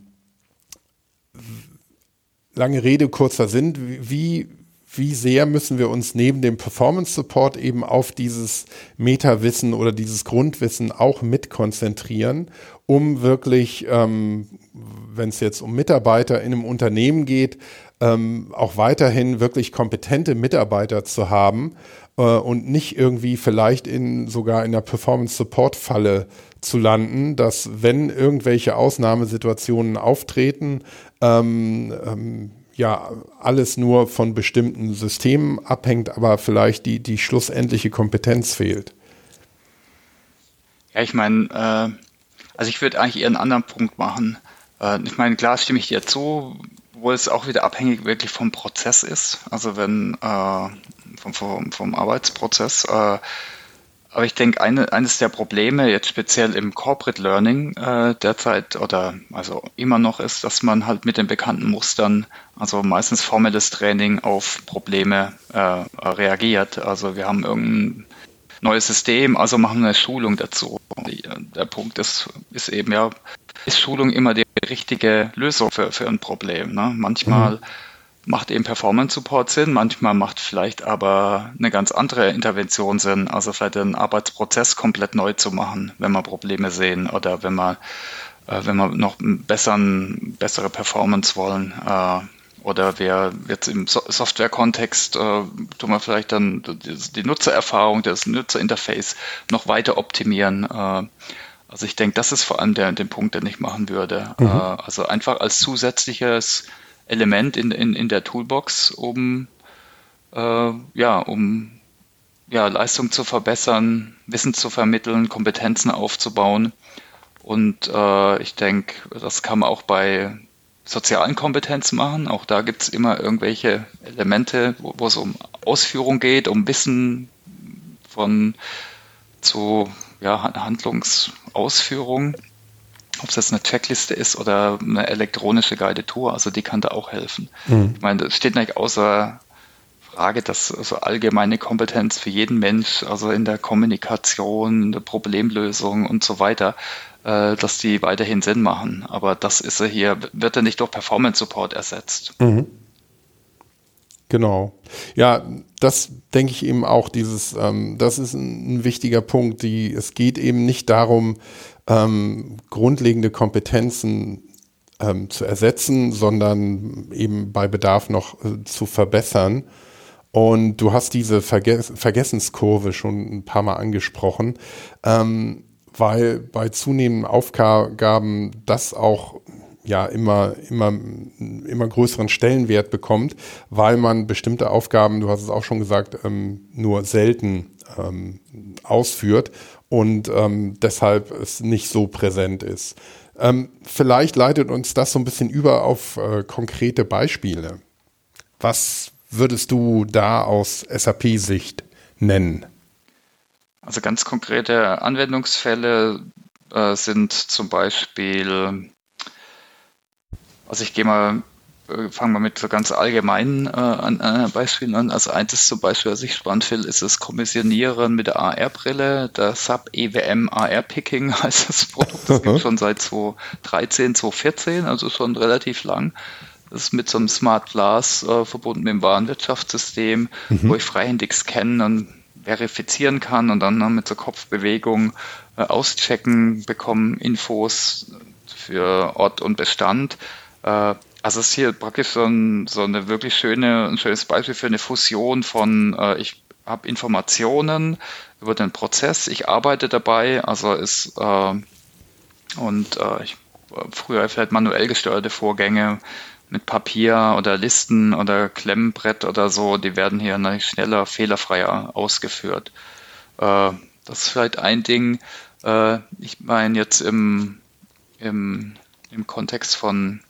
S1: lange Rede, kurzer Sinn, wie, wie sehr müssen wir uns neben dem Performance Support eben auf dieses Meta-Wissen oder dieses Grundwissen auch mit konzentrieren, um wirklich, ähm, wenn es jetzt um Mitarbeiter in einem Unternehmen geht, ähm, auch weiterhin wirklich kompetente Mitarbeiter zu haben äh, und nicht irgendwie vielleicht in sogar in der Performance Support Falle zu landen, dass wenn irgendwelche Ausnahmesituationen auftreten, ähm, ähm, ja, alles nur von bestimmten Systemen abhängt, aber vielleicht die, die schlussendliche Kompetenz fehlt.
S2: Ja, ich meine, äh, also ich würde eigentlich eher einen anderen Punkt machen. Äh, ich meine, klar stimme ich dir zu, wo es auch wieder abhängig wirklich vom Prozess ist. Also wenn äh, vom, vom, vom Arbeitsprozess. Äh, aber ich denke, eine, eines der Probleme jetzt speziell im Corporate Learning äh, derzeit oder also immer noch ist, dass man halt mit den bekannten Mustern, also meistens formelles Training auf Probleme äh, reagiert. Also wir haben irgendein neues System, also machen wir eine Schulung dazu. Der Punkt ist, ist eben ja, ist Schulung immer die richtige Lösung für, für ein Problem. Ne? Manchmal mhm macht eben Performance Support Sinn, manchmal macht vielleicht aber eine ganz andere Intervention Sinn, also vielleicht den Arbeitsprozess komplett neu zu machen, wenn wir Probleme sehen oder wenn wir, äh, wenn wir noch besseren, bessere Performance wollen. Äh, oder wir jetzt im so Software-Kontext äh, tun wir vielleicht dann die, Nutzererfahrung, das Nutzerinterface noch weiter optimieren. Äh, also ich denke, das ist vor allem der, der Punkt, den ich machen würde. Mhm. Äh, also einfach als zusätzliches Element in, in, in der Toolbox, um, äh, ja, um ja, Leistung zu verbessern, Wissen zu vermitteln, Kompetenzen aufzubauen. Und äh, ich denke, das kann man auch bei sozialen Kompetenzen machen. Auch da gibt es immer irgendwelche Elemente, wo, es um Ausführung geht, um Wissen von zu ja, Handlungsausführung, ob es jetzt eine Checkliste ist oder eine elektronische Guided Tour, also die kann da auch helfen. Mhm. Ich meine, das steht nicht außer Frage, dass also allgemeine Kompetenz für jeden Mensch, also in der Kommunikation, in der Problemlösung und so weiter, äh, dass die weiterhin Sinn machen. Aber das ist ja hier, wird ja nicht durch Performance Support ersetzt. Mhm.
S1: Genau. Ja, das denke ich eben auch, dieses, ähm, das ist ein, ein, wichtiger Punkt. Die, es geht eben nicht darum, ähm, grundlegende Kompetenzen ähm, zu ersetzen, sondern eben bei Bedarf noch äh, zu verbessern. Und du hast diese Verges Vergessenskurve schon ein paar Mal angesprochen, ähm, weil bei zunehmenden Aufgaben das auch ja immer, immer, immer größeren Stellenwert bekommt, weil man bestimmte Aufgaben, du hast es auch schon gesagt, ähm, nur selten ähm, ausführt und ähm, deshalb es nicht so präsent ist. Ähm, vielleicht leitet uns das so ein bisschen über auf äh, konkrete Beispiele. Was würdest du da aus SAP-Sicht nennen?
S2: Also ganz konkrete Anwendungsfälle äh, sind zum Beispiel also ich gehe mal, fangen wir mit so ganz allgemeinen äh, an, äh, Beispielen an. Also eins zum Beispiel, was ich spannend finde, ist das Kommissionieren mit der AR-Brille. Der SAP EWM AR-Picking heißt das Produkt. Das gibt schon seit 2013, 2014, also schon relativ lang. Das ist mit so einem Smart Glass äh, verbunden mit dem Warenwirtschaftssystem, mhm. wo ich freihändig scannen und verifizieren kann und dann mit so Kopfbewegung äh, auschecken, bekommen Infos für Ort und Bestand äh, also es ist hier praktisch so, ein, so, eine wirklich schöne, ein schönes Beispiel für eine Fusion von, äh, ich habe Informationen über den Prozess, ich arbeite dabei, also ist äh, und äh, ich, früher vielleicht manuell gesteuerte Vorgänge mit Papier oder Listen oder Klemmbrett oder so, die werden hier schneller, fehlerfreier ausgeführt. Äh, das ist vielleicht ein Ding. Äh, ich meine jetzt im, im, im Kontext von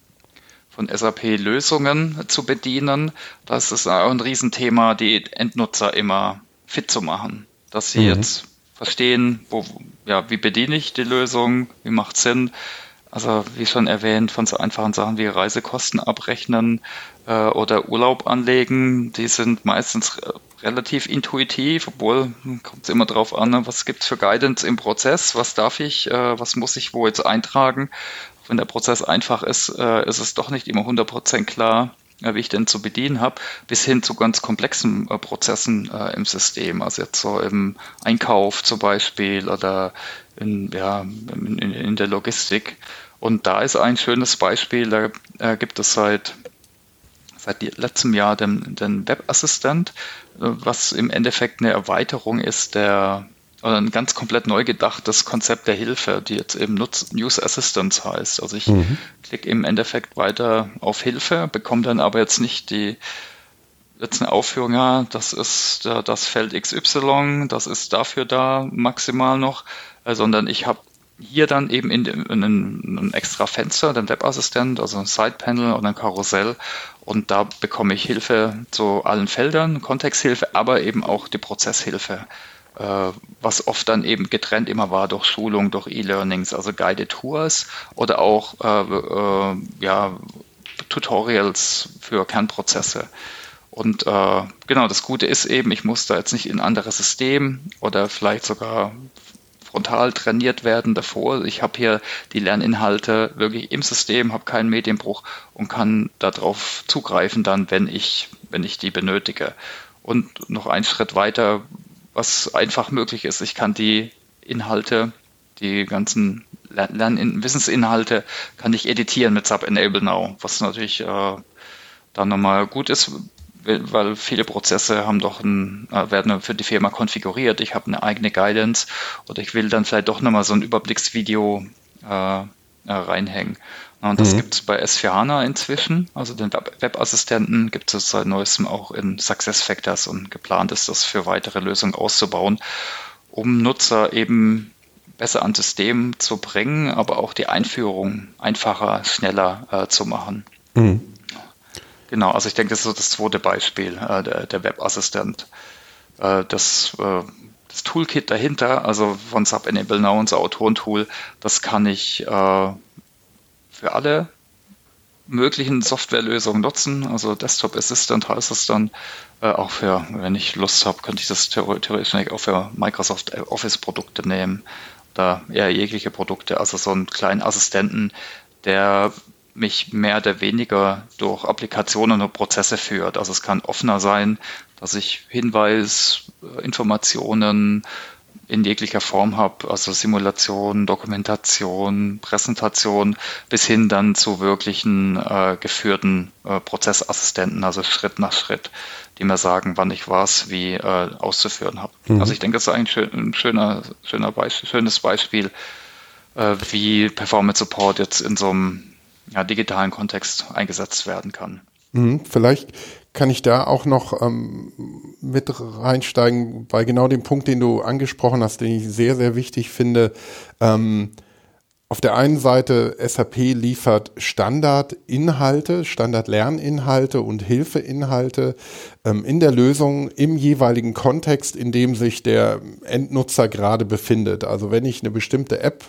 S2: von SAP-Lösungen zu bedienen. Das ist auch ein Riesenthema, die Endnutzer immer fit zu machen, dass sie mhm. jetzt verstehen, wo, ja, wie bediene ich die Lösung, wie macht Sinn. Also wie schon erwähnt, von so einfachen Sachen wie Reisekosten abrechnen äh, oder Urlaub anlegen, die sind meistens relativ intuitiv, obwohl kommt es immer darauf an, was gibt es für Guidance im Prozess, was darf ich, äh, was muss ich wo jetzt eintragen wenn der Prozess einfach ist, äh, ist es doch nicht immer 100% klar, äh, wie ich den zu bedienen habe, bis hin zu ganz komplexen äh, Prozessen äh, im System. Also jetzt so im Einkauf zum Beispiel oder in, ja, in, in der Logistik. Und da ist ein schönes Beispiel, da äh, gibt es seit, seit letztem Jahr den, den Webassistent, äh, was im Endeffekt eine Erweiterung ist der ein ganz komplett neu gedachtes Konzept der Hilfe, die jetzt eben News Assistance heißt. Also ich mhm. klicke im Endeffekt weiter auf Hilfe, bekomme dann aber jetzt nicht die jetzt eine Aufführung, ja, das ist das Feld XY, das ist dafür da maximal noch, äh, sondern ich habe hier dann eben in, in, in ein extra Fenster, den Webassistent, also ein Sidepanel oder ein Karussell und da bekomme ich Hilfe zu allen Feldern, Kontexthilfe, aber eben auch die Prozesshilfe. Äh, was oft dann eben getrennt immer war durch Schulung, durch E-Learnings, also Guided Tours oder auch äh, äh, ja, Tutorials für Kernprozesse. Und äh, genau, das Gute ist eben, ich muss da jetzt nicht in ein anderes System oder vielleicht sogar frontal trainiert werden davor. Ich habe hier die Lerninhalte wirklich im System, habe keinen Medienbruch und kann darauf zugreifen dann, wenn ich, wenn ich die benötige. Und noch einen Schritt weiter, was einfach möglich ist. Ich kann die Inhalte, die ganzen Lern Wissensinhalte, kann ich editieren mit Sub Enable Now, was natürlich äh, dann nochmal gut ist, weil viele Prozesse haben doch ein, äh, werden für die Firma konfiguriert. Ich habe eine eigene Guidance oder ich will dann vielleicht doch nochmal so ein Überblicksvideo äh, äh reinhängen. Und das mhm. gibt es bei S4HANA inzwischen. Also den Webassistenten gibt es seit neuestem auch in SuccessFactors und geplant ist das für weitere Lösungen auszubauen, um Nutzer eben besser an System zu bringen, aber auch die Einführung einfacher, schneller äh, zu machen. Mhm. Genau, also ich denke, das ist so das zweite Beispiel, äh, der, der Webassistent. Äh, das, äh, das das Toolkit dahinter, also von Sub Enable Now, unser Autorentool, das kann ich äh, für alle möglichen Softwarelösungen nutzen. Also Desktop Assistant heißt es dann äh, auch für, wenn ich Lust habe, könnte ich das theoretisch auch für Microsoft Office Produkte nehmen oder eher jegliche Produkte. Also so einen kleinen Assistenten, der mich mehr oder weniger durch Applikationen und Prozesse führt. Also es kann offener sein, dass ich Hinweis, äh, Informationen in jeglicher Form habe, also Simulation, Dokumentation, Präsentation, bis hin dann zu wirklichen äh, geführten äh, Prozessassistenten, also Schritt nach Schritt, die mir sagen, wann ich was wie äh, auszuführen habe. Mhm. Also ich denke, das ist eigentlich ein schöner, schöner Beispiel, schönes Beispiel, äh, wie Performance Support jetzt in so einem ja, digitalen Kontext eingesetzt werden kann.
S1: Mhm, vielleicht kann ich da auch noch ähm, mit reinsteigen bei genau dem Punkt, den du angesprochen hast, den ich sehr, sehr wichtig finde. Ähm, auf der einen Seite, SAP liefert Standardinhalte, Standardlerninhalte und Hilfeinhalte ähm, in der Lösung im jeweiligen Kontext, in dem sich der Endnutzer gerade befindet. Also wenn ich eine bestimmte App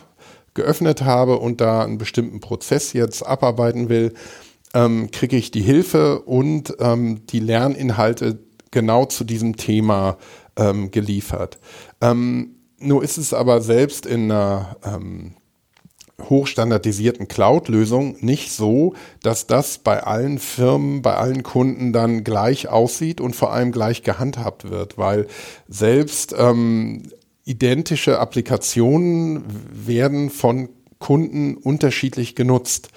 S1: geöffnet habe und da einen bestimmten Prozess jetzt abarbeiten will, ähm, kriege ich die Hilfe und ähm, die Lerninhalte genau zu diesem Thema ähm, geliefert. Ähm, nur ist es aber selbst in einer ähm, hochstandardisierten Cloud-Lösung nicht so, dass das bei allen Firmen, bei allen Kunden dann gleich aussieht und vor allem gleich gehandhabt wird, weil selbst ähm, identische Applikationen werden von Kunden unterschiedlich genutzt.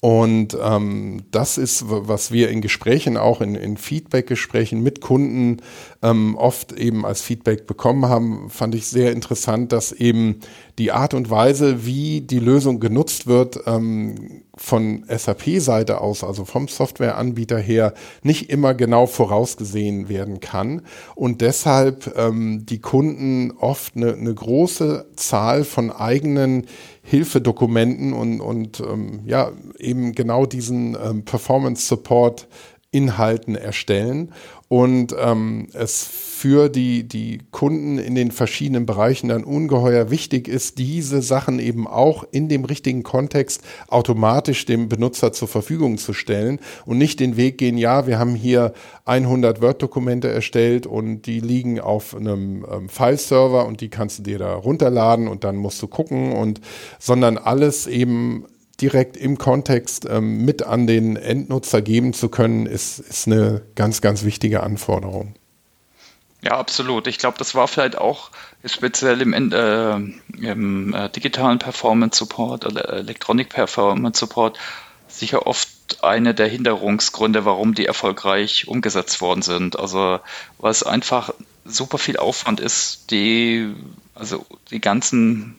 S1: Und ähm, das ist, was wir in Gesprächen, auch in, in Feedback-Gesprächen mit Kunden ähm, oft eben als Feedback bekommen haben, fand ich sehr interessant, dass eben die Art und Weise, wie die Lösung genutzt wird, ähm, von SAP-Seite aus, also vom Softwareanbieter her, nicht immer genau vorausgesehen werden kann. Und deshalb ähm, die Kunden oft eine, eine große Zahl von eigenen Hilfedokumenten und, und ähm, ja, eben genau diesen ähm, Performance Support Inhalten erstellen und ähm, es für die, die Kunden in den verschiedenen Bereichen dann ungeheuer wichtig ist, diese Sachen eben auch in dem richtigen Kontext automatisch dem Benutzer zur Verfügung zu stellen und nicht den Weg gehen, ja, wir haben hier 100 Word-Dokumente erstellt und die liegen auf einem ähm, File-Server und die kannst du dir da runterladen und dann musst du gucken und, sondern alles eben direkt im Kontext ähm, mit an den Endnutzer geben zu können, ist, ist eine ganz, ganz wichtige Anforderung.
S2: Ja, absolut. Ich glaube, das war vielleicht auch speziell im, äh, im äh, digitalen Performance Support oder Electronic Performance Support sicher oft eine der Hinderungsgründe, warum die erfolgreich umgesetzt worden sind. Also, weil es einfach super viel Aufwand ist, die, also die ganzen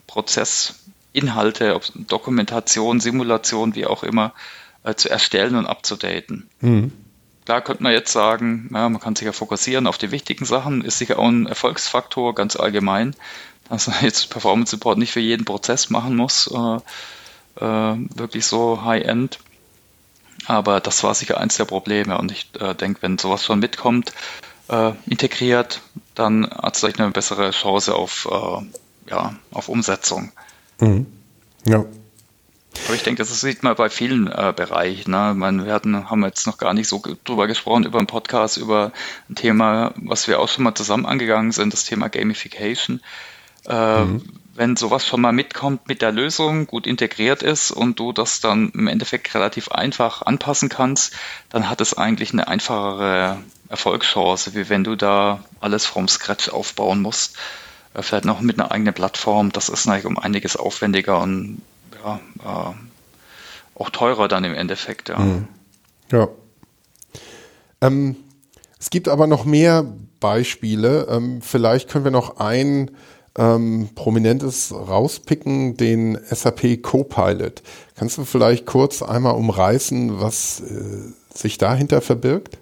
S2: Prozessinhalte, ob Dokumentation, Simulation, wie auch immer, äh, zu erstellen und abzudaten. Mhm. Klar könnte man jetzt sagen, ja, man kann sich ja fokussieren auf die wichtigen Sachen, ist sicher auch ein Erfolgsfaktor ganz allgemein, dass man jetzt Performance Support nicht für jeden Prozess machen muss, äh, äh, wirklich so High-End. Aber das war sicher eins der Probleme und ich äh, denke, wenn sowas schon mitkommt, äh, integriert, dann hat es vielleicht eine bessere Chance auf, äh, ja, auf Umsetzung. Mhm. Ja, aber ich denke, das sieht man bei vielen äh, Bereichen. Ne? meine, wir hatten, haben jetzt noch gar nicht so drüber gesprochen, über einen Podcast, über ein Thema, was wir auch schon mal zusammen angegangen sind, das Thema Gamification. Äh, mhm. Wenn sowas schon mal mitkommt mit der Lösung, gut integriert ist und du das dann im Endeffekt relativ einfach anpassen kannst, dann hat es eigentlich eine einfachere Erfolgschance, wie wenn du da alles vom Scratch aufbauen musst. Vielleicht noch mit einer eigenen Plattform. Das ist natürlich um einiges aufwendiger und ja, äh, auch teurer dann im Endeffekt. Ja. Mhm.
S1: ja. Ähm, es gibt aber noch mehr Beispiele. Ähm, vielleicht können wir noch ein ähm, prominentes rauspicken, den SAP Copilot. Kannst du vielleicht kurz einmal umreißen, was äh, sich dahinter verbirgt?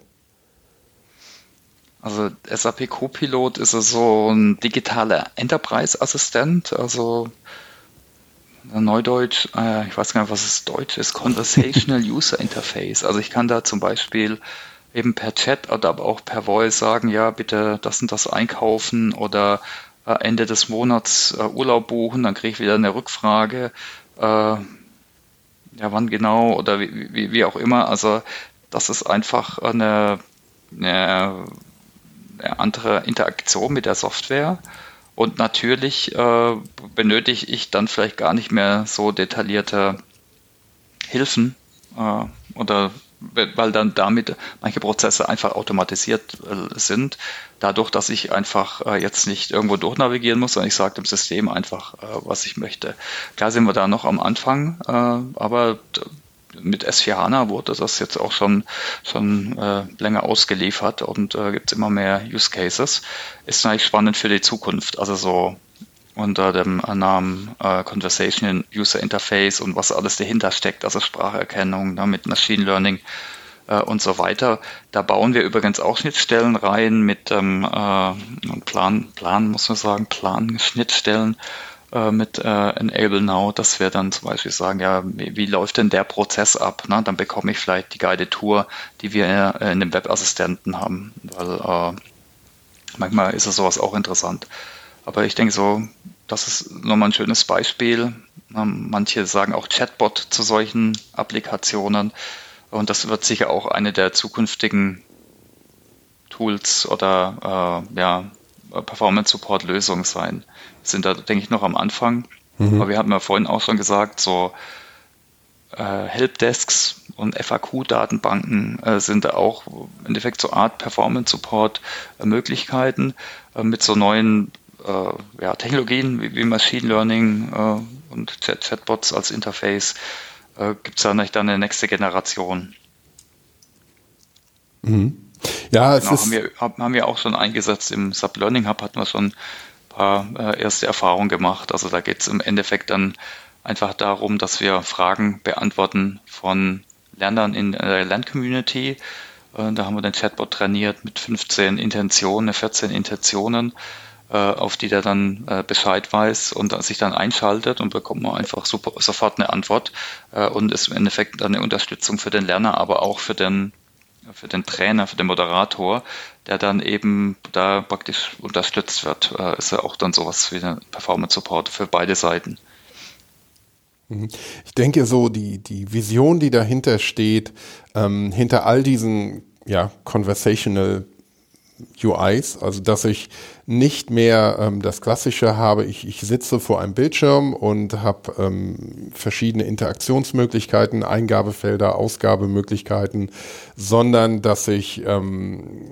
S2: Also SAP Copilot ist so ein digitaler Enterprise-Assistent. Also Neudeutsch, äh, ich weiß gar nicht, was es Deutsch ist, Conversational User Interface. Also ich kann da zum Beispiel eben per Chat oder aber auch per Voice sagen, ja, bitte das und das einkaufen oder äh, Ende des Monats äh, Urlaub buchen, dann kriege ich wieder eine Rückfrage, äh, ja, wann genau oder wie, wie, wie, auch immer. Also das ist einfach eine, eine, andere Interaktion mit der Software. Und natürlich äh, benötige ich dann vielleicht gar nicht mehr so detaillierte Hilfen äh, oder weil dann damit manche Prozesse einfach automatisiert äh, sind, dadurch, dass ich einfach äh, jetzt nicht irgendwo durchnavigieren muss, sondern ich sage dem System einfach, äh, was ich möchte. Klar sind wir da noch am Anfang, aber mit S4 HANA wurde das jetzt auch schon, schon äh, länger ausgeliefert und äh, gibt es immer mehr Use Cases. Ist eigentlich spannend für die Zukunft. Also so unter dem Namen äh, Conversation User Interface und was alles dahinter steckt, also Spracherkennung ne, mit Machine Learning äh, und so weiter. Da bauen wir übrigens auch Schnittstellen rein mit ähm, äh, Plan, Plan, muss man sagen, Plan-Schnittstellen äh, mit äh, Enable Now, dass wir dann zum Beispiel sagen, ja, wie, wie läuft denn der Prozess ab? Ne? Dann bekomme ich vielleicht die Guided Tour, die wir äh, in dem Webassistenten haben, weil äh, manchmal ist es sowas auch interessant. Aber ich denke so, das ist nochmal ein schönes Beispiel. Ähm, manche sagen auch Chatbot zu solchen Applikationen. Und das wird sicher auch eine der zukünftigen Tools oder äh, ja, Performance Support Lösungen sein. Wir sind da, denke ich, noch am Anfang. Mhm. Aber wir haben ja vorhin auch schon gesagt, so äh, Helpdesks und FAQ-Datenbanken äh, sind da auch im Endeffekt so Art Performance Support äh, Möglichkeiten mit so neuen äh, ja, Technologien wie, wie, Machine Learning äh, und Chat Chatbots als Interface äh, gibt es da nicht dann eine nächste Generation.
S1: Mhm. Ja, es
S2: genau,
S1: ist
S2: haben wir, haben wir auch schon eingesetzt im Sub Learning Hub hatten wir schon ein paar äh, erste Erfahrungen gemacht. Also da geht es im Endeffekt dann einfach darum, dass wir Fragen beantworten von Lernern in der Lerncommunity. Äh, da haben wir den Chatbot trainiert mit 15 Intentionen, 14 Intentionen äh, auf die der dann äh, Bescheid weiß und sich dann einschaltet und bekommt man einfach super, sofort eine Antwort äh, und ist im Endeffekt eine Unterstützung für den Lerner, aber auch für den für den Trainer, für den Moderator, der dann eben da praktisch unterstützt wird, äh, ist ja auch dann sowas wie ein Performance Support für beide Seiten.
S1: Mhm. Ich denke so, die, die Vision, die dahinter steht, ähm, hinter all diesen ja, conversational UIs, also dass ich nicht mehr ähm, das Klassische habe, ich, ich sitze vor einem Bildschirm und habe ähm, verschiedene Interaktionsmöglichkeiten, Eingabefelder, Ausgabemöglichkeiten, sondern dass ich ähm,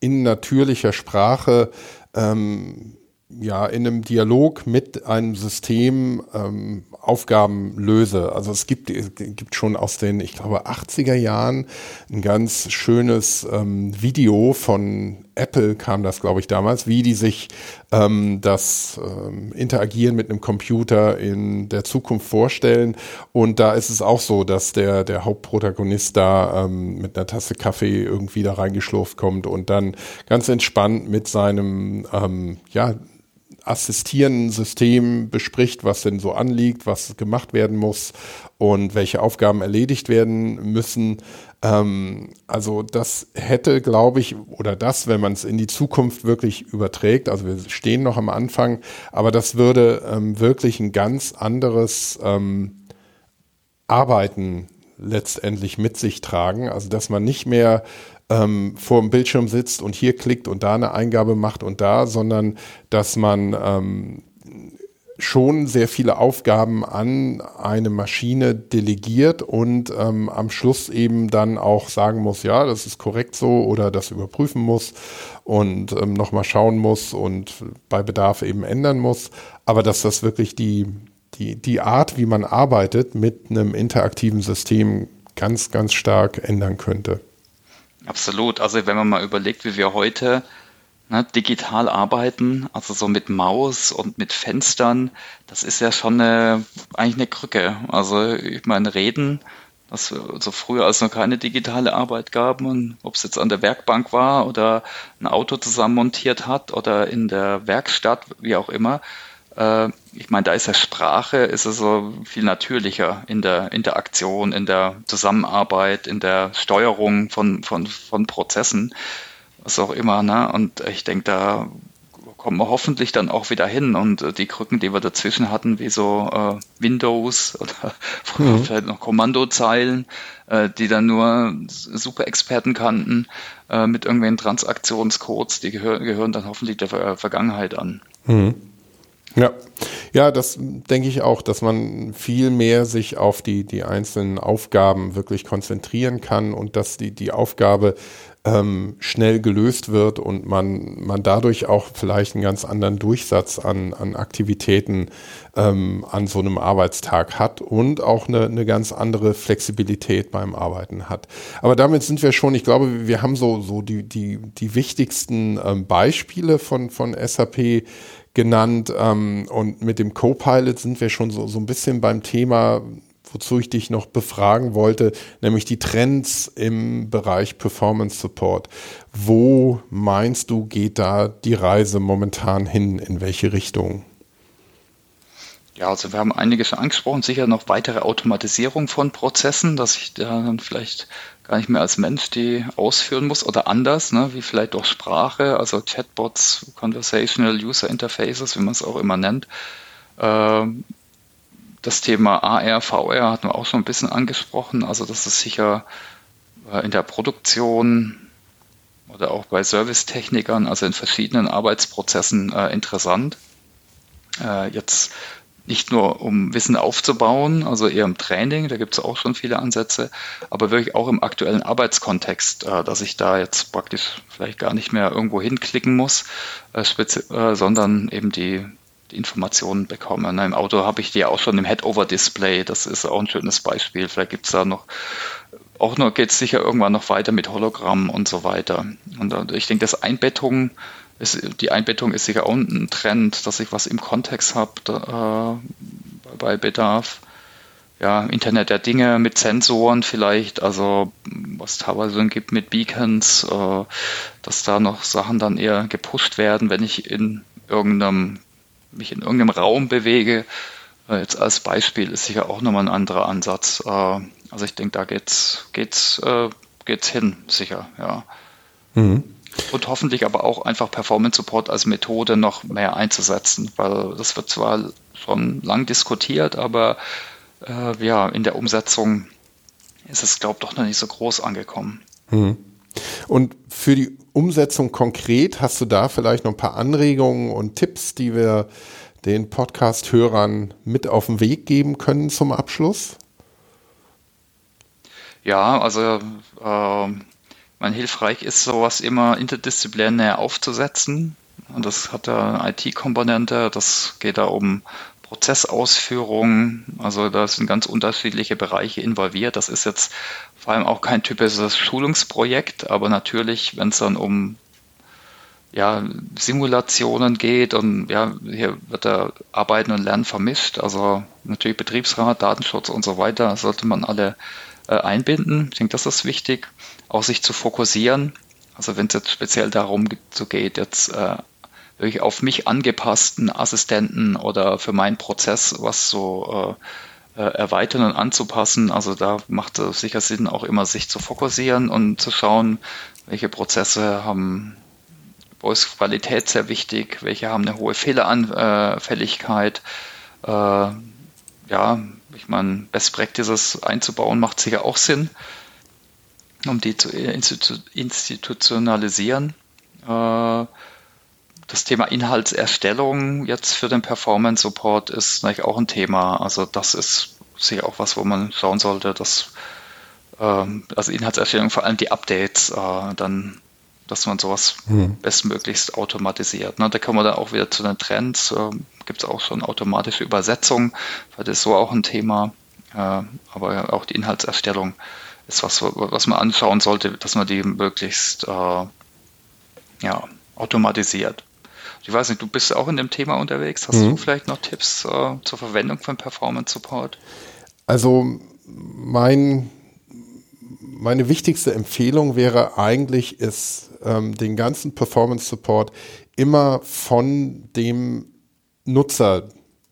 S1: in natürlicher Sprache ähm, ja in einem Dialog mit einem System ähm, Aufgaben löse. Also es gibt, es gibt schon aus den, ich glaube, 80er Jahren ein ganz schönes ähm, Video von Apple kam das, glaube ich, damals, wie die sich ähm, das ähm, Interagieren mit einem Computer in der Zukunft vorstellen. Und da ist es auch so, dass der, der Hauptprotagonist da ähm, mit einer Tasse Kaffee irgendwie da reingeschlurft kommt und dann ganz entspannt mit seinem, ähm, ja, assistierenden System bespricht, was denn so anliegt, was gemacht werden muss und welche Aufgaben erledigt werden müssen. Ähm, also das hätte, glaube ich, oder das, wenn man es in die Zukunft wirklich überträgt, also wir stehen noch am Anfang, aber das würde ähm, wirklich ein ganz anderes ähm, Arbeiten letztendlich mit sich tragen. Also dass man nicht mehr ähm, vor dem Bildschirm sitzt und hier klickt und da eine Eingabe macht und da, sondern dass man ähm, schon sehr viele Aufgaben an eine Maschine delegiert und ähm, am Schluss eben dann auch sagen muss, ja, das ist korrekt so oder das überprüfen muss und ähm, nochmal schauen muss und bei Bedarf eben ändern muss. Aber dass das wirklich die, die, die Art, wie man arbeitet mit einem interaktiven System ganz, ganz stark ändern könnte.
S2: Absolut. Also wenn man mal überlegt, wie wir heute ne, digital arbeiten, also so mit Maus und mit Fenstern, das ist ja schon eine, eigentlich eine Krücke. Also ich meine, reden, das so früher als noch keine digitale Arbeit gab und ob es jetzt an der Werkbank war oder ein Auto zusammen montiert hat oder in der Werkstatt, wie auch immer, äh, ich meine, da ist ja Sprache, ist es so viel natürlicher in der Interaktion, in der Zusammenarbeit, in der Steuerung von, von, von Prozessen, was auch immer. Ne? Und ich denke, da kommen wir hoffentlich dann auch wieder hin. Und äh, die Krücken, die wir dazwischen hatten, wie so äh, Windows oder mhm. vielleicht noch Kommandozeilen, äh, die dann nur Super-Experten kannten, äh, mit irgendwelchen Transaktionscodes, die gehör gehören dann hoffentlich der Ver Vergangenheit an.
S1: Mhm. Ja, ja, das denke ich auch, dass man viel mehr sich auf die, die einzelnen Aufgaben wirklich konzentrieren kann und dass die, die Aufgabe ähm, schnell gelöst wird und man, man dadurch auch vielleicht einen ganz anderen Durchsatz an, an Aktivitäten ähm, an so einem Arbeitstag hat und auch eine, eine ganz andere Flexibilität beim Arbeiten hat. Aber damit sind wir schon, ich glaube, wir haben so, so die, die, die wichtigsten ähm, Beispiele von, von SAP genannt ähm, und mit dem Copilot sind wir schon so, so ein bisschen beim Thema wozu ich dich noch befragen wollte, nämlich die Trends im Bereich Performance Support. Wo meinst du, geht da die Reise momentan hin? In welche Richtung?
S2: Ja, also wir haben einiges angesprochen, sicher noch weitere Automatisierung von Prozessen, dass ich da dann vielleicht gar nicht mehr als Mensch die ausführen muss oder anders, ne, wie vielleicht durch Sprache, also Chatbots, Conversational User Interfaces, wie man es auch immer nennt. Ähm, das Thema AR, VR hatten wir auch schon ein bisschen angesprochen. Also das ist sicher äh, in der Produktion oder auch bei Servicetechnikern, also in verschiedenen Arbeitsprozessen äh, interessant. Äh, jetzt nicht nur um Wissen aufzubauen, also eher im Training, da gibt es auch schon viele Ansätze, aber wirklich auch im aktuellen Arbeitskontext, äh, dass ich da jetzt praktisch vielleicht gar nicht mehr irgendwo hinklicken muss, äh, äh, sondern eben die, die Informationen bekommen. Im Auto habe ich die auch schon im Head-Over-Display. Das ist auch ein schönes Beispiel. Vielleicht gibt es da noch, auch noch geht es sicher irgendwann noch weiter mit Hologramm und so weiter. Und ich denke, das Einbettung ist, die Einbettung ist sicher auch ein Trend, dass ich was im Kontext habe äh, bei Bedarf. Ja, Internet der Dinge mit Sensoren vielleicht, also was teilweise gibt mit Beacons, äh, dass da noch Sachen dann eher gepusht werden, wenn ich in irgendeinem mich in irgendeinem Raum bewege. Äh, jetzt als Beispiel ist sicher auch nochmal ein anderer Ansatz. Äh, also ich denke, da geht's, geht's, äh, geht's hin, sicher, ja. Mhm. Und hoffentlich aber auch einfach Performance Support als Methode noch mehr einzusetzen, weil das wird zwar schon lang diskutiert, aber äh, ja, in der Umsetzung ist es, glaube ich, doch noch nicht so groß angekommen. Mhm.
S1: Und für die Umsetzung konkret, hast du da vielleicht noch ein paar Anregungen und Tipps, die wir den Podcast-Hörern mit auf den Weg geben können zum Abschluss?
S2: Ja, also äh, mein hilfreich ist sowas immer interdisziplinär aufzusetzen. Und das hat eine IT-Komponente, das geht da um Prozessausführung. Also da sind ganz unterschiedliche Bereiche involviert. Das ist jetzt vor allem auch kein typisches Schulungsprojekt, aber natürlich, wenn es dann um ja, Simulationen geht und ja, hier wird da Arbeiten und Lernen vermischt. Also natürlich Betriebsrat, Datenschutz und so weiter sollte man alle äh, einbinden. Ich denke, das ist wichtig, auch sich zu fokussieren. Also wenn es jetzt speziell darum geht, jetzt äh, wirklich auf mich angepassten Assistenten oder für meinen Prozess was so äh, äh, erweitern und anzupassen. Also da macht es sicher Sinn, auch immer sich zu fokussieren und zu schauen, welche Prozesse haben, wo ist Qualität sehr wichtig, welche haben eine hohe Fehleranfälligkeit. Äh, ja, ich meine, Best Practices einzubauen macht sicher auch Sinn, um die zu institutionalisieren. Äh, das Thema Inhaltserstellung jetzt für den Performance Support ist natürlich auch ein Thema. Also das ist sicher auch was, wo man schauen sollte, dass ähm, also Inhaltserstellung, vor allem die Updates, äh, dann, dass man sowas hm. bestmöglichst automatisiert. Ne? Da kommen wir dann auch wieder zu den Trends. Äh, Gibt es auch schon automatische Übersetzung, weil das ist so auch ein Thema. Äh, aber auch die Inhaltserstellung ist was, was man anschauen sollte, dass man die möglichst äh, ja, automatisiert. Ich weiß nicht, du bist auch in dem Thema unterwegs. Hast mhm. du vielleicht noch Tipps äh, zur Verwendung von Performance Support?
S1: Also mein, meine wichtigste Empfehlung wäre eigentlich, ist ähm, den ganzen Performance Support immer von dem Nutzer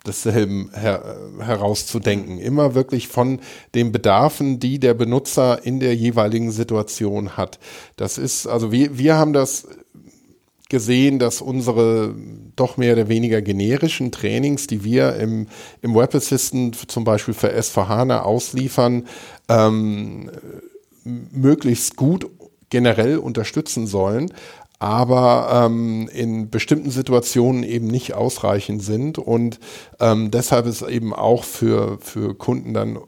S1: desselben her, herauszudenken. Immer wirklich von den Bedarfen, die der Benutzer in der jeweiligen Situation hat. Das ist, also wir, wir haben das gesehen, dass unsere doch mehr oder weniger generischen Trainings, die wir im, im Web Assistant zum Beispiel für S4HANA ausliefern, ähm, möglichst gut generell unterstützen sollen, aber ähm, in bestimmten Situationen eben nicht ausreichend sind. Und ähm, deshalb ist eben auch für, für Kunden dann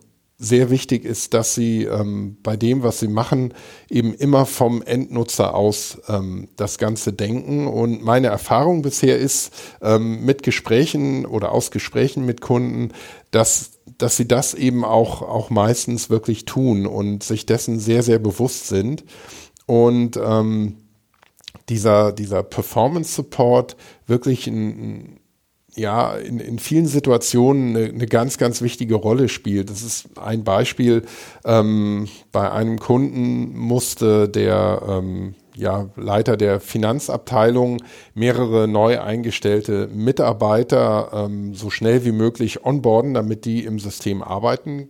S1: sehr wichtig ist, dass sie ähm, bei dem, was sie machen, eben immer vom Endnutzer aus ähm, das Ganze denken. Und meine Erfahrung bisher ist ähm, mit Gesprächen oder aus Gesprächen mit Kunden, dass, dass sie das eben auch, auch meistens wirklich tun und sich dessen sehr, sehr bewusst sind. Und ähm, dieser, dieser Performance Support wirklich ein, ja, in, in vielen Situationen eine, eine, ganz, ganz wichtige Rolle spielt. Das ist ein Beispiel. Ähm, bei einem Kunden musste der ähm, ja, Leiter der Finanzabteilung mehrere neu eingestellte Mitarbeiter ähm, so schnell wie möglich onboarden, damit die im System arbeiten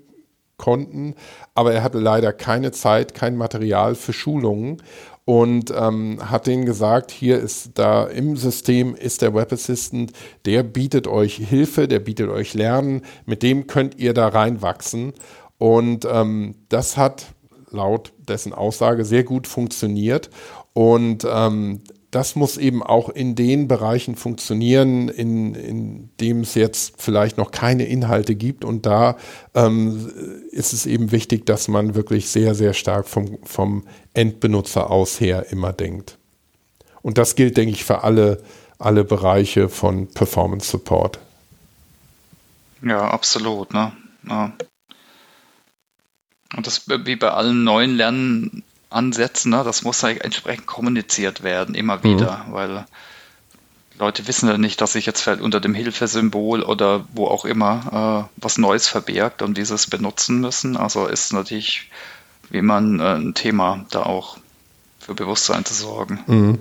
S1: konnten. Aber er hatte leider keine Zeit, kein Material für Schulungen und ähm, hat denen gesagt, hier ist da im System ist der Web Assistant, der bietet euch Hilfe, der bietet euch Lernen, mit dem könnt ihr da reinwachsen. Und ähm, das hat laut dessen Aussage sehr gut funktioniert. Und ähm, das muss eben auch in den Bereichen funktionieren, in, in dem es jetzt vielleicht noch keine Inhalte gibt. Und da ähm, ist es eben wichtig, dass man wirklich sehr, sehr stark vom, vom Endbenutzer aus her immer denkt. Und das gilt, denke ich, für alle, alle Bereiche von Performance Support.
S2: Ja, absolut. Ne? Ja. Und das wie bei allen neuen Lernen ansetzen. Ne? Das muss halt entsprechend kommuniziert werden, immer wieder, mhm. weil Leute wissen ja nicht, dass sich jetzt vielleicht unter dem Hilfesymbol oder wo auch immer äh, was Neues verbirgt und dieses benutzen müssen. Also ist natürlich, wie man äh, ein Thema da auch für Bewusstsein zu sorgen.
S1: Mhm.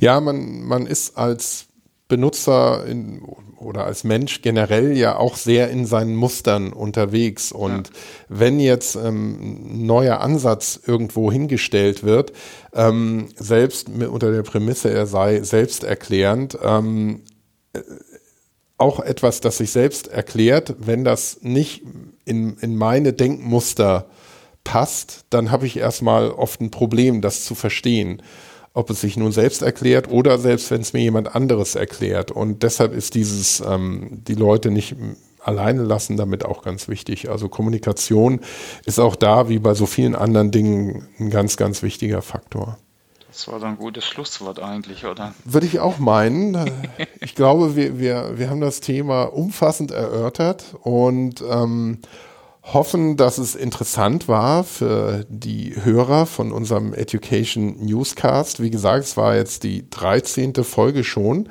S1: Ja, man, man ist als Benutzer in, oder als Mensch generell ja auch sehr in seinen Mustern unterwegs. Und ja. wenn jetzt ähm, ein neuer Ansatz irgendwo hingestellt wird, ähm, selbst mit, unter der Prämisse, er sei selbsterklärend, ähm, äh, auch etwas, das sich selbst erklärt, wenn das nicht in, in meine Denkmuster passt, dann habe ich erstmal oft ein Problem, das zu verstehen ob es sich nun selbst erklärt oder selbst wenn es mir jemand anderes erklärt. Und deshalb ist dieses, ähm, die Leute nicht alleine lassen damit auch ganz wichtig. Also Kommunikation ist auch da, wie bei so vielen anderen Dingen, ein ganz, ganz wichtiger Faktor.
S2: Das war dann ein gutes Schlusswort eigentlich, oder?
S1: Würde ich auch meinen. Ich glaube, wir, wir, wir haben das Thema umfassend erörtert und ähm, hoffen, dass es interessant war für die Hörer von unserem Education Newscast. Wie gesagt, es war jetzt die 13. Folge schon.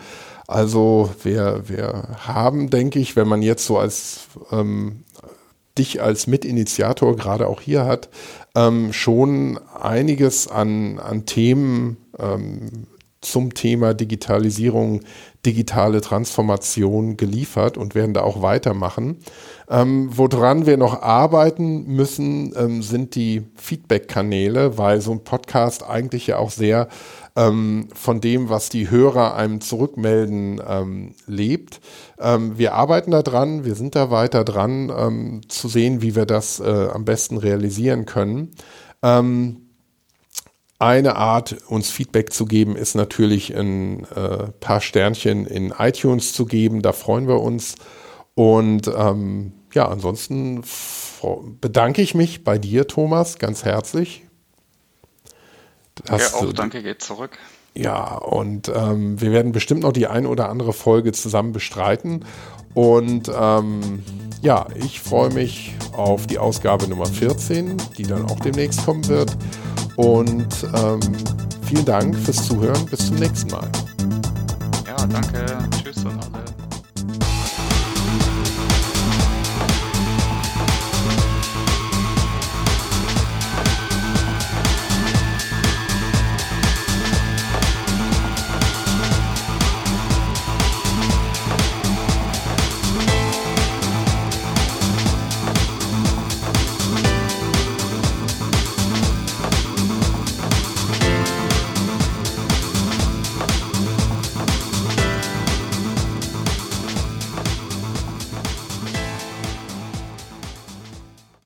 S1: Also wir, wir haben, denke ich, wenn man jetzt so als ähm, dich als Mitinitiator gerade auch hier hat, ähm, schon einiges an, an Themen ähm, zum Thema Digitalisierung, digitale Transformation geliefert und werden da auch weitermachen. Ähm, woran wir noch arbeiten müssen, ähm, sind die Feedback-Kanäle, weil so ein Podcast eigentlich ja auch sehr ähm, von dem, was die Hörer einem zurückmelden, ähm, lebt. Ähm, wir arbeiten da dran, wir sind da weiter dran, ähm, zu sehen, wie wir das äh, am besten realisieren können. Ähm, eine Art, uns Feedback zu geben, ist natürlich ein äh, paar Sternchen in iTunes zu geben. Da freuen wir uns. Und ähm, ja, ansonsten bedanke ich mich bei dir, Thomas, ganz herzlich.
S2: Das, ja, auch danke geht zurück.
S1: Ja, und ähm, wir werden bestimmt noch die ein oder andere Folge zusammen bestreiten. Und ähm, ja, ich freue mich auf die Ausgabe Nummer 14, die dann auch demnächst kommen wird. Und ähm, vielen Dank fürs Zuhören. Bis zum nächsten Mal.
S2: Ja, danke. Tschüss und alle.